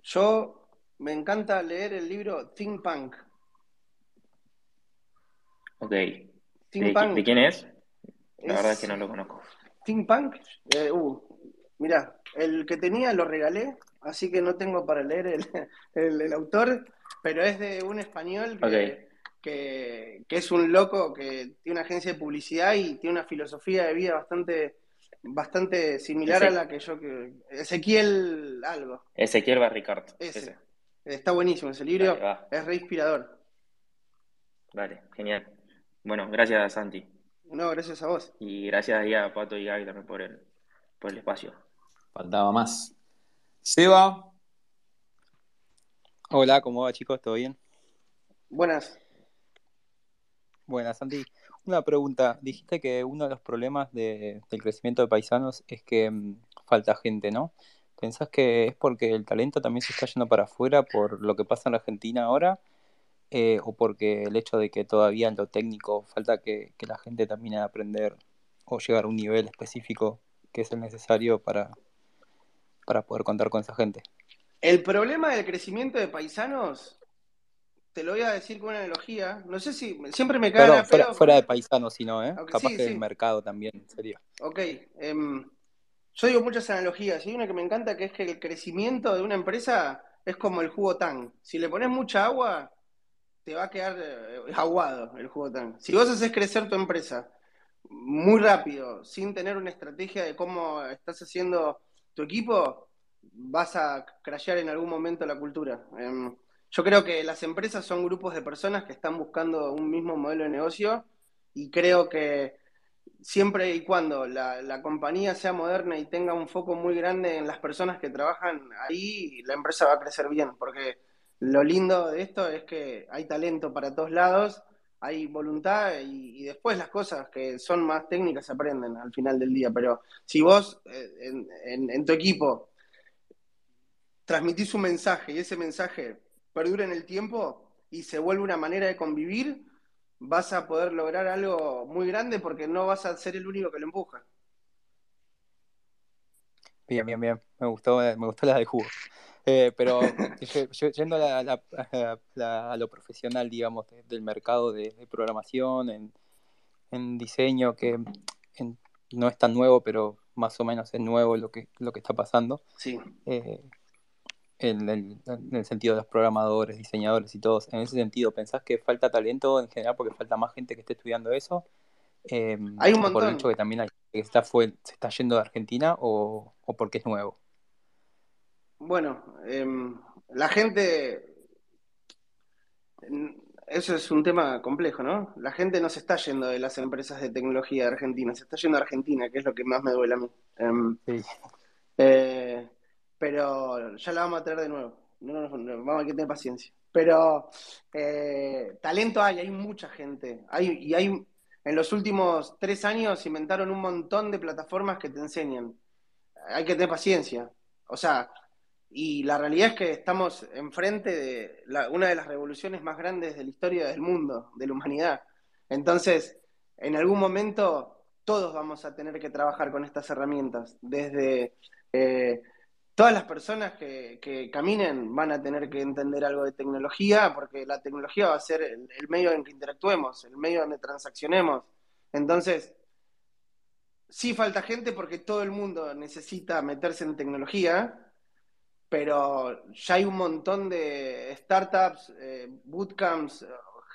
Yo me encanta leer el libro Think Punk. Ok. ¿De, quién es? La verdad es que no lo conozco. Think Punk, eh, uh, mira, el que tenía lo regalé, así que no tengo para leer el, autor, pero es de un español que, que, es un loco que tiene una agencia de publicidad y tiene una filosofía de vida bastante bastante similar a la que yo que Ezequiel algo. Ezequiel Barricard. Ese. Está buenísimo ese libro, es re inspirador. Vale, genial. Bueno, gracias Santi. No, gracias a vos. Y gracias a Pato y Gaby también por el, por el espacio. Faltaba más. Seba. Hola, ¿cómo va chicos? ¿Todo bien? Buenas. Buenas, Santi. Una pregunta. Dijiste que uno de los problemas del crecimiento de paisanos es que mm, falta gente, ¿no? ¿Pensás que es porque el talento también se está yendo para afuera por lo que pasa en la Argentina ahora? Eh, ¿O porque el hecho de que todavía en lo técnico falta que, la gente termine de aprender o llegar a un nivel específico que es el necesario para, para poder contar con esa gente? El problema del crecimiento de paisanos, te lo voy a decir con una analogía, no sé si siempre me cae fuera, fuera, de paisanos, sino, ¿eh? Capaz que el mercado también sería. Ok, em, yo digo muchas analogías, y hay una que me encanta que es que el crecimiento de una empresa es como el jugo tan. Si le pones mucha agua, te va a quedar eh, aguado el jugo tan. Si vos haces crecer tu empresa muy rápido, sin tener una estrategia de cómo estás haciendo tu equipo, vas a crashear en algún momento la cultura. Em, yo creo que las empresas son grupos de personas que están buscando un mismo modelo de negocio y creo que siempre y cuando la, compañía sea moderna y tenga un foco muy grande en las personas que trabajan ahí, la empresa va a crecer bien, porque lo lindo de esto es que hay talento para todos lados, hay voluntad y, después las cosas que son más técnicas se aprenden al final del día, pero si vos eh, en, en tu equipo transmitís un mensaje y ese mensaje perdura en el tiempo y se vuelve una manera de convivir, vas a poder lograr algo muy grande porque no vas a ser el único que lo empuja. Bien, bien, bien. Me gustó, me gustó la de jugo. Eh, pero yendo a, lo profesional, digamos, del mercado de, programación, en, diseño, que no es tan nuevo, pero más o menos es nuevo lo que, lo que está pasando. Sí. Eh, en, el sentido de los programadores, diseñadores y todos. En ese sentido, ¿pensás que falta talento en general porque falta más gente que esté estudiando eso? Em, hay un montón. ¿Por el hecho que también hay, que está fue, se está yendo de Argentina o, o porque es nuevo? Bueno, em, la gente eso es un tema complejo, ¿no? La gente no se está yendo de las empresas de tecnología de Argentina, se está yendo a Argentina, que es lo que más me duele a mí. Em, eh, pero ya la vamos a traer de nuevo. vamos a que tener paciencia. Pero eh, talento hay, hay mucha gente. Hay, y hay, en los últimos tres años inventaron un montón de plataformas que te enseñan. Hay que tener paciencia. O sea, y la realidad es que estamos enfrente de una de las revoluciones más grandes de la historia del mundo, de la humanidad. Entonces, en algún momento todos vamos a tener que trabajar con estas herramientas. Desde eh, todas las personas que, caminen van a tener que entender algo de tecnología, porque la tecnología va a ser el, medio en que interactuemos, el medio donde transaccionemos. Entonces, sí falta gente porque todo el mundo necesita meterse en tecnología, pero ya hay un montón de startups, eh, bootcamps,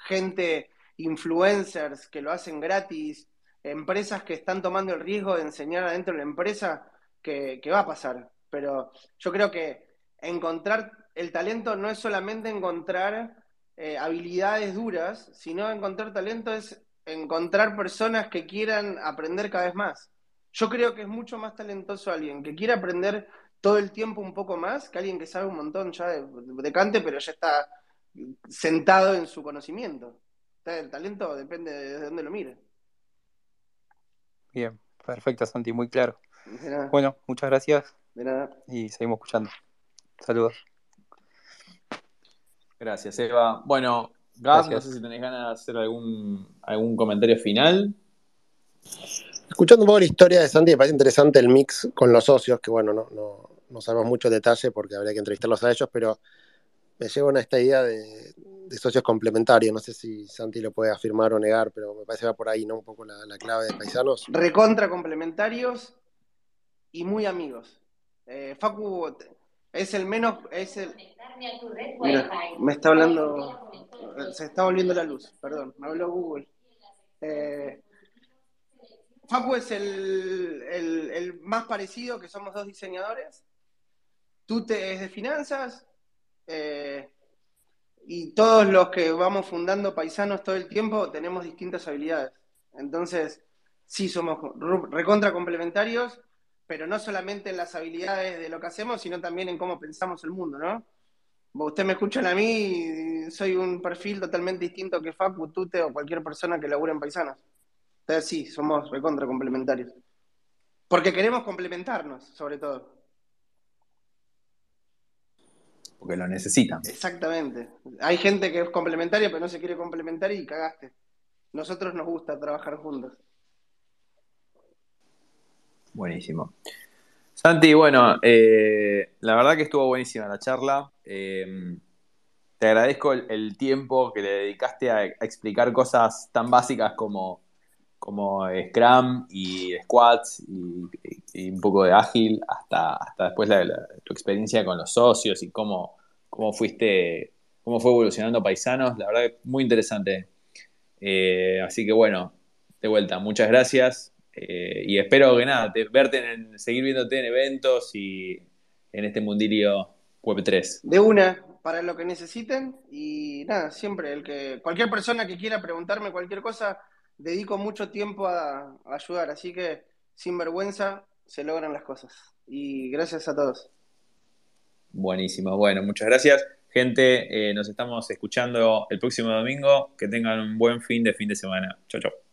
gente, influencers que lo hacen gratis, empresas que están tomando el riesgo de enseñar adentro de la empresa que, va a pasar. Pero yo creo que encontrar el talento no es solamente encontrar eh, habilidades duras, sino encontrar talento es encontrar personas que quieran aprender cada vez más. Yo creo que es mucho más talentoso alguien que quiera aprender todo el tiempo un poco más que alguien que sabe un montón ya de, cante, pero ya está sentado en su conocimiento. El talento depende de dónde lo mire. Bien, perfecto, Santi, muy claro. Bueno, muchas gracias. De nada. Y seguimos escuchando. Saludos. Gracias, Eva. Bueno, Gab, no sé si tenés ganas de hacer algún, algún comentario final. Escuchando un poco la historia de Santi, me parece interesante el mix con los socios, que bueno, no, no, no sabemos mucho detalle porque habría que entrevistarlos a ellos, pero me llevo a esta idea de, socios complementarios. No sé si Santi lo puede afirmar o negar, pero me parece que va por ahí, ¿no? Un poco la, clave de paisanos. Recontra complementarios y muy amigos. Eh, Facu es el menos. Es el... me está hablando. Se está volviendo la luz, perdón, me habló Google. Eh, Facu es el, el, más parecido, que somos dos diseñadores, tú te es de finanzas eh, y todos los que vamos fundando paisanos todo el tiempo tenemos distintas habilidades. Entonces, sí somos recontra complementarios, pero no solamente en las habilidades de lo que hacemos, sino también en cómo pensamos el mundo, ¿no? Ustedes me escuchan a mí, soy un perfil totalmente distinto que Facu, Tute o cualquier persona que labure en paisanos. Entonces sí, somos recontra complementarios. Porque queremos complementarnos, sobre todo porque lo necesitan. Exactamente. Hay gente que es complementaria pero no se quiere complementar y cagaste. Nosotros nos gusta trabajar juntos. Buenísimo. Santi, bueno, eh, la verdad que estuvo buenísima la charla. Eh, te agradezco el, tiempo que le dedicaste a, explicar cosas tan básicas como, como Scrum y Squats y, un poco de ágil, hasta, hasta después tu experiencia con los socios y cómo, cómo fuiste, cómo fue evolucionando Paisanos. La verdad que muy interesante. Eh, así que bueno, de vuelta, muchas gracias. Eh, y espero que nada, verte en, seguir viéndote en eventos y en este mundilio Web3. De una, para lo que necesiten. Y nada, siempre, el que cualquier persona que quiera preguntarme cualquier cosa, dedico mucho tiempo a, ayudar, así que sin vergüenza se logran las cosas. Y gracias a todos. Buenísimo, bueno, muchas gracias. Gente, eh, nos estamos escuchando el próximo domingo. Que tengan un buen fin de fin de semana. Chau, chau.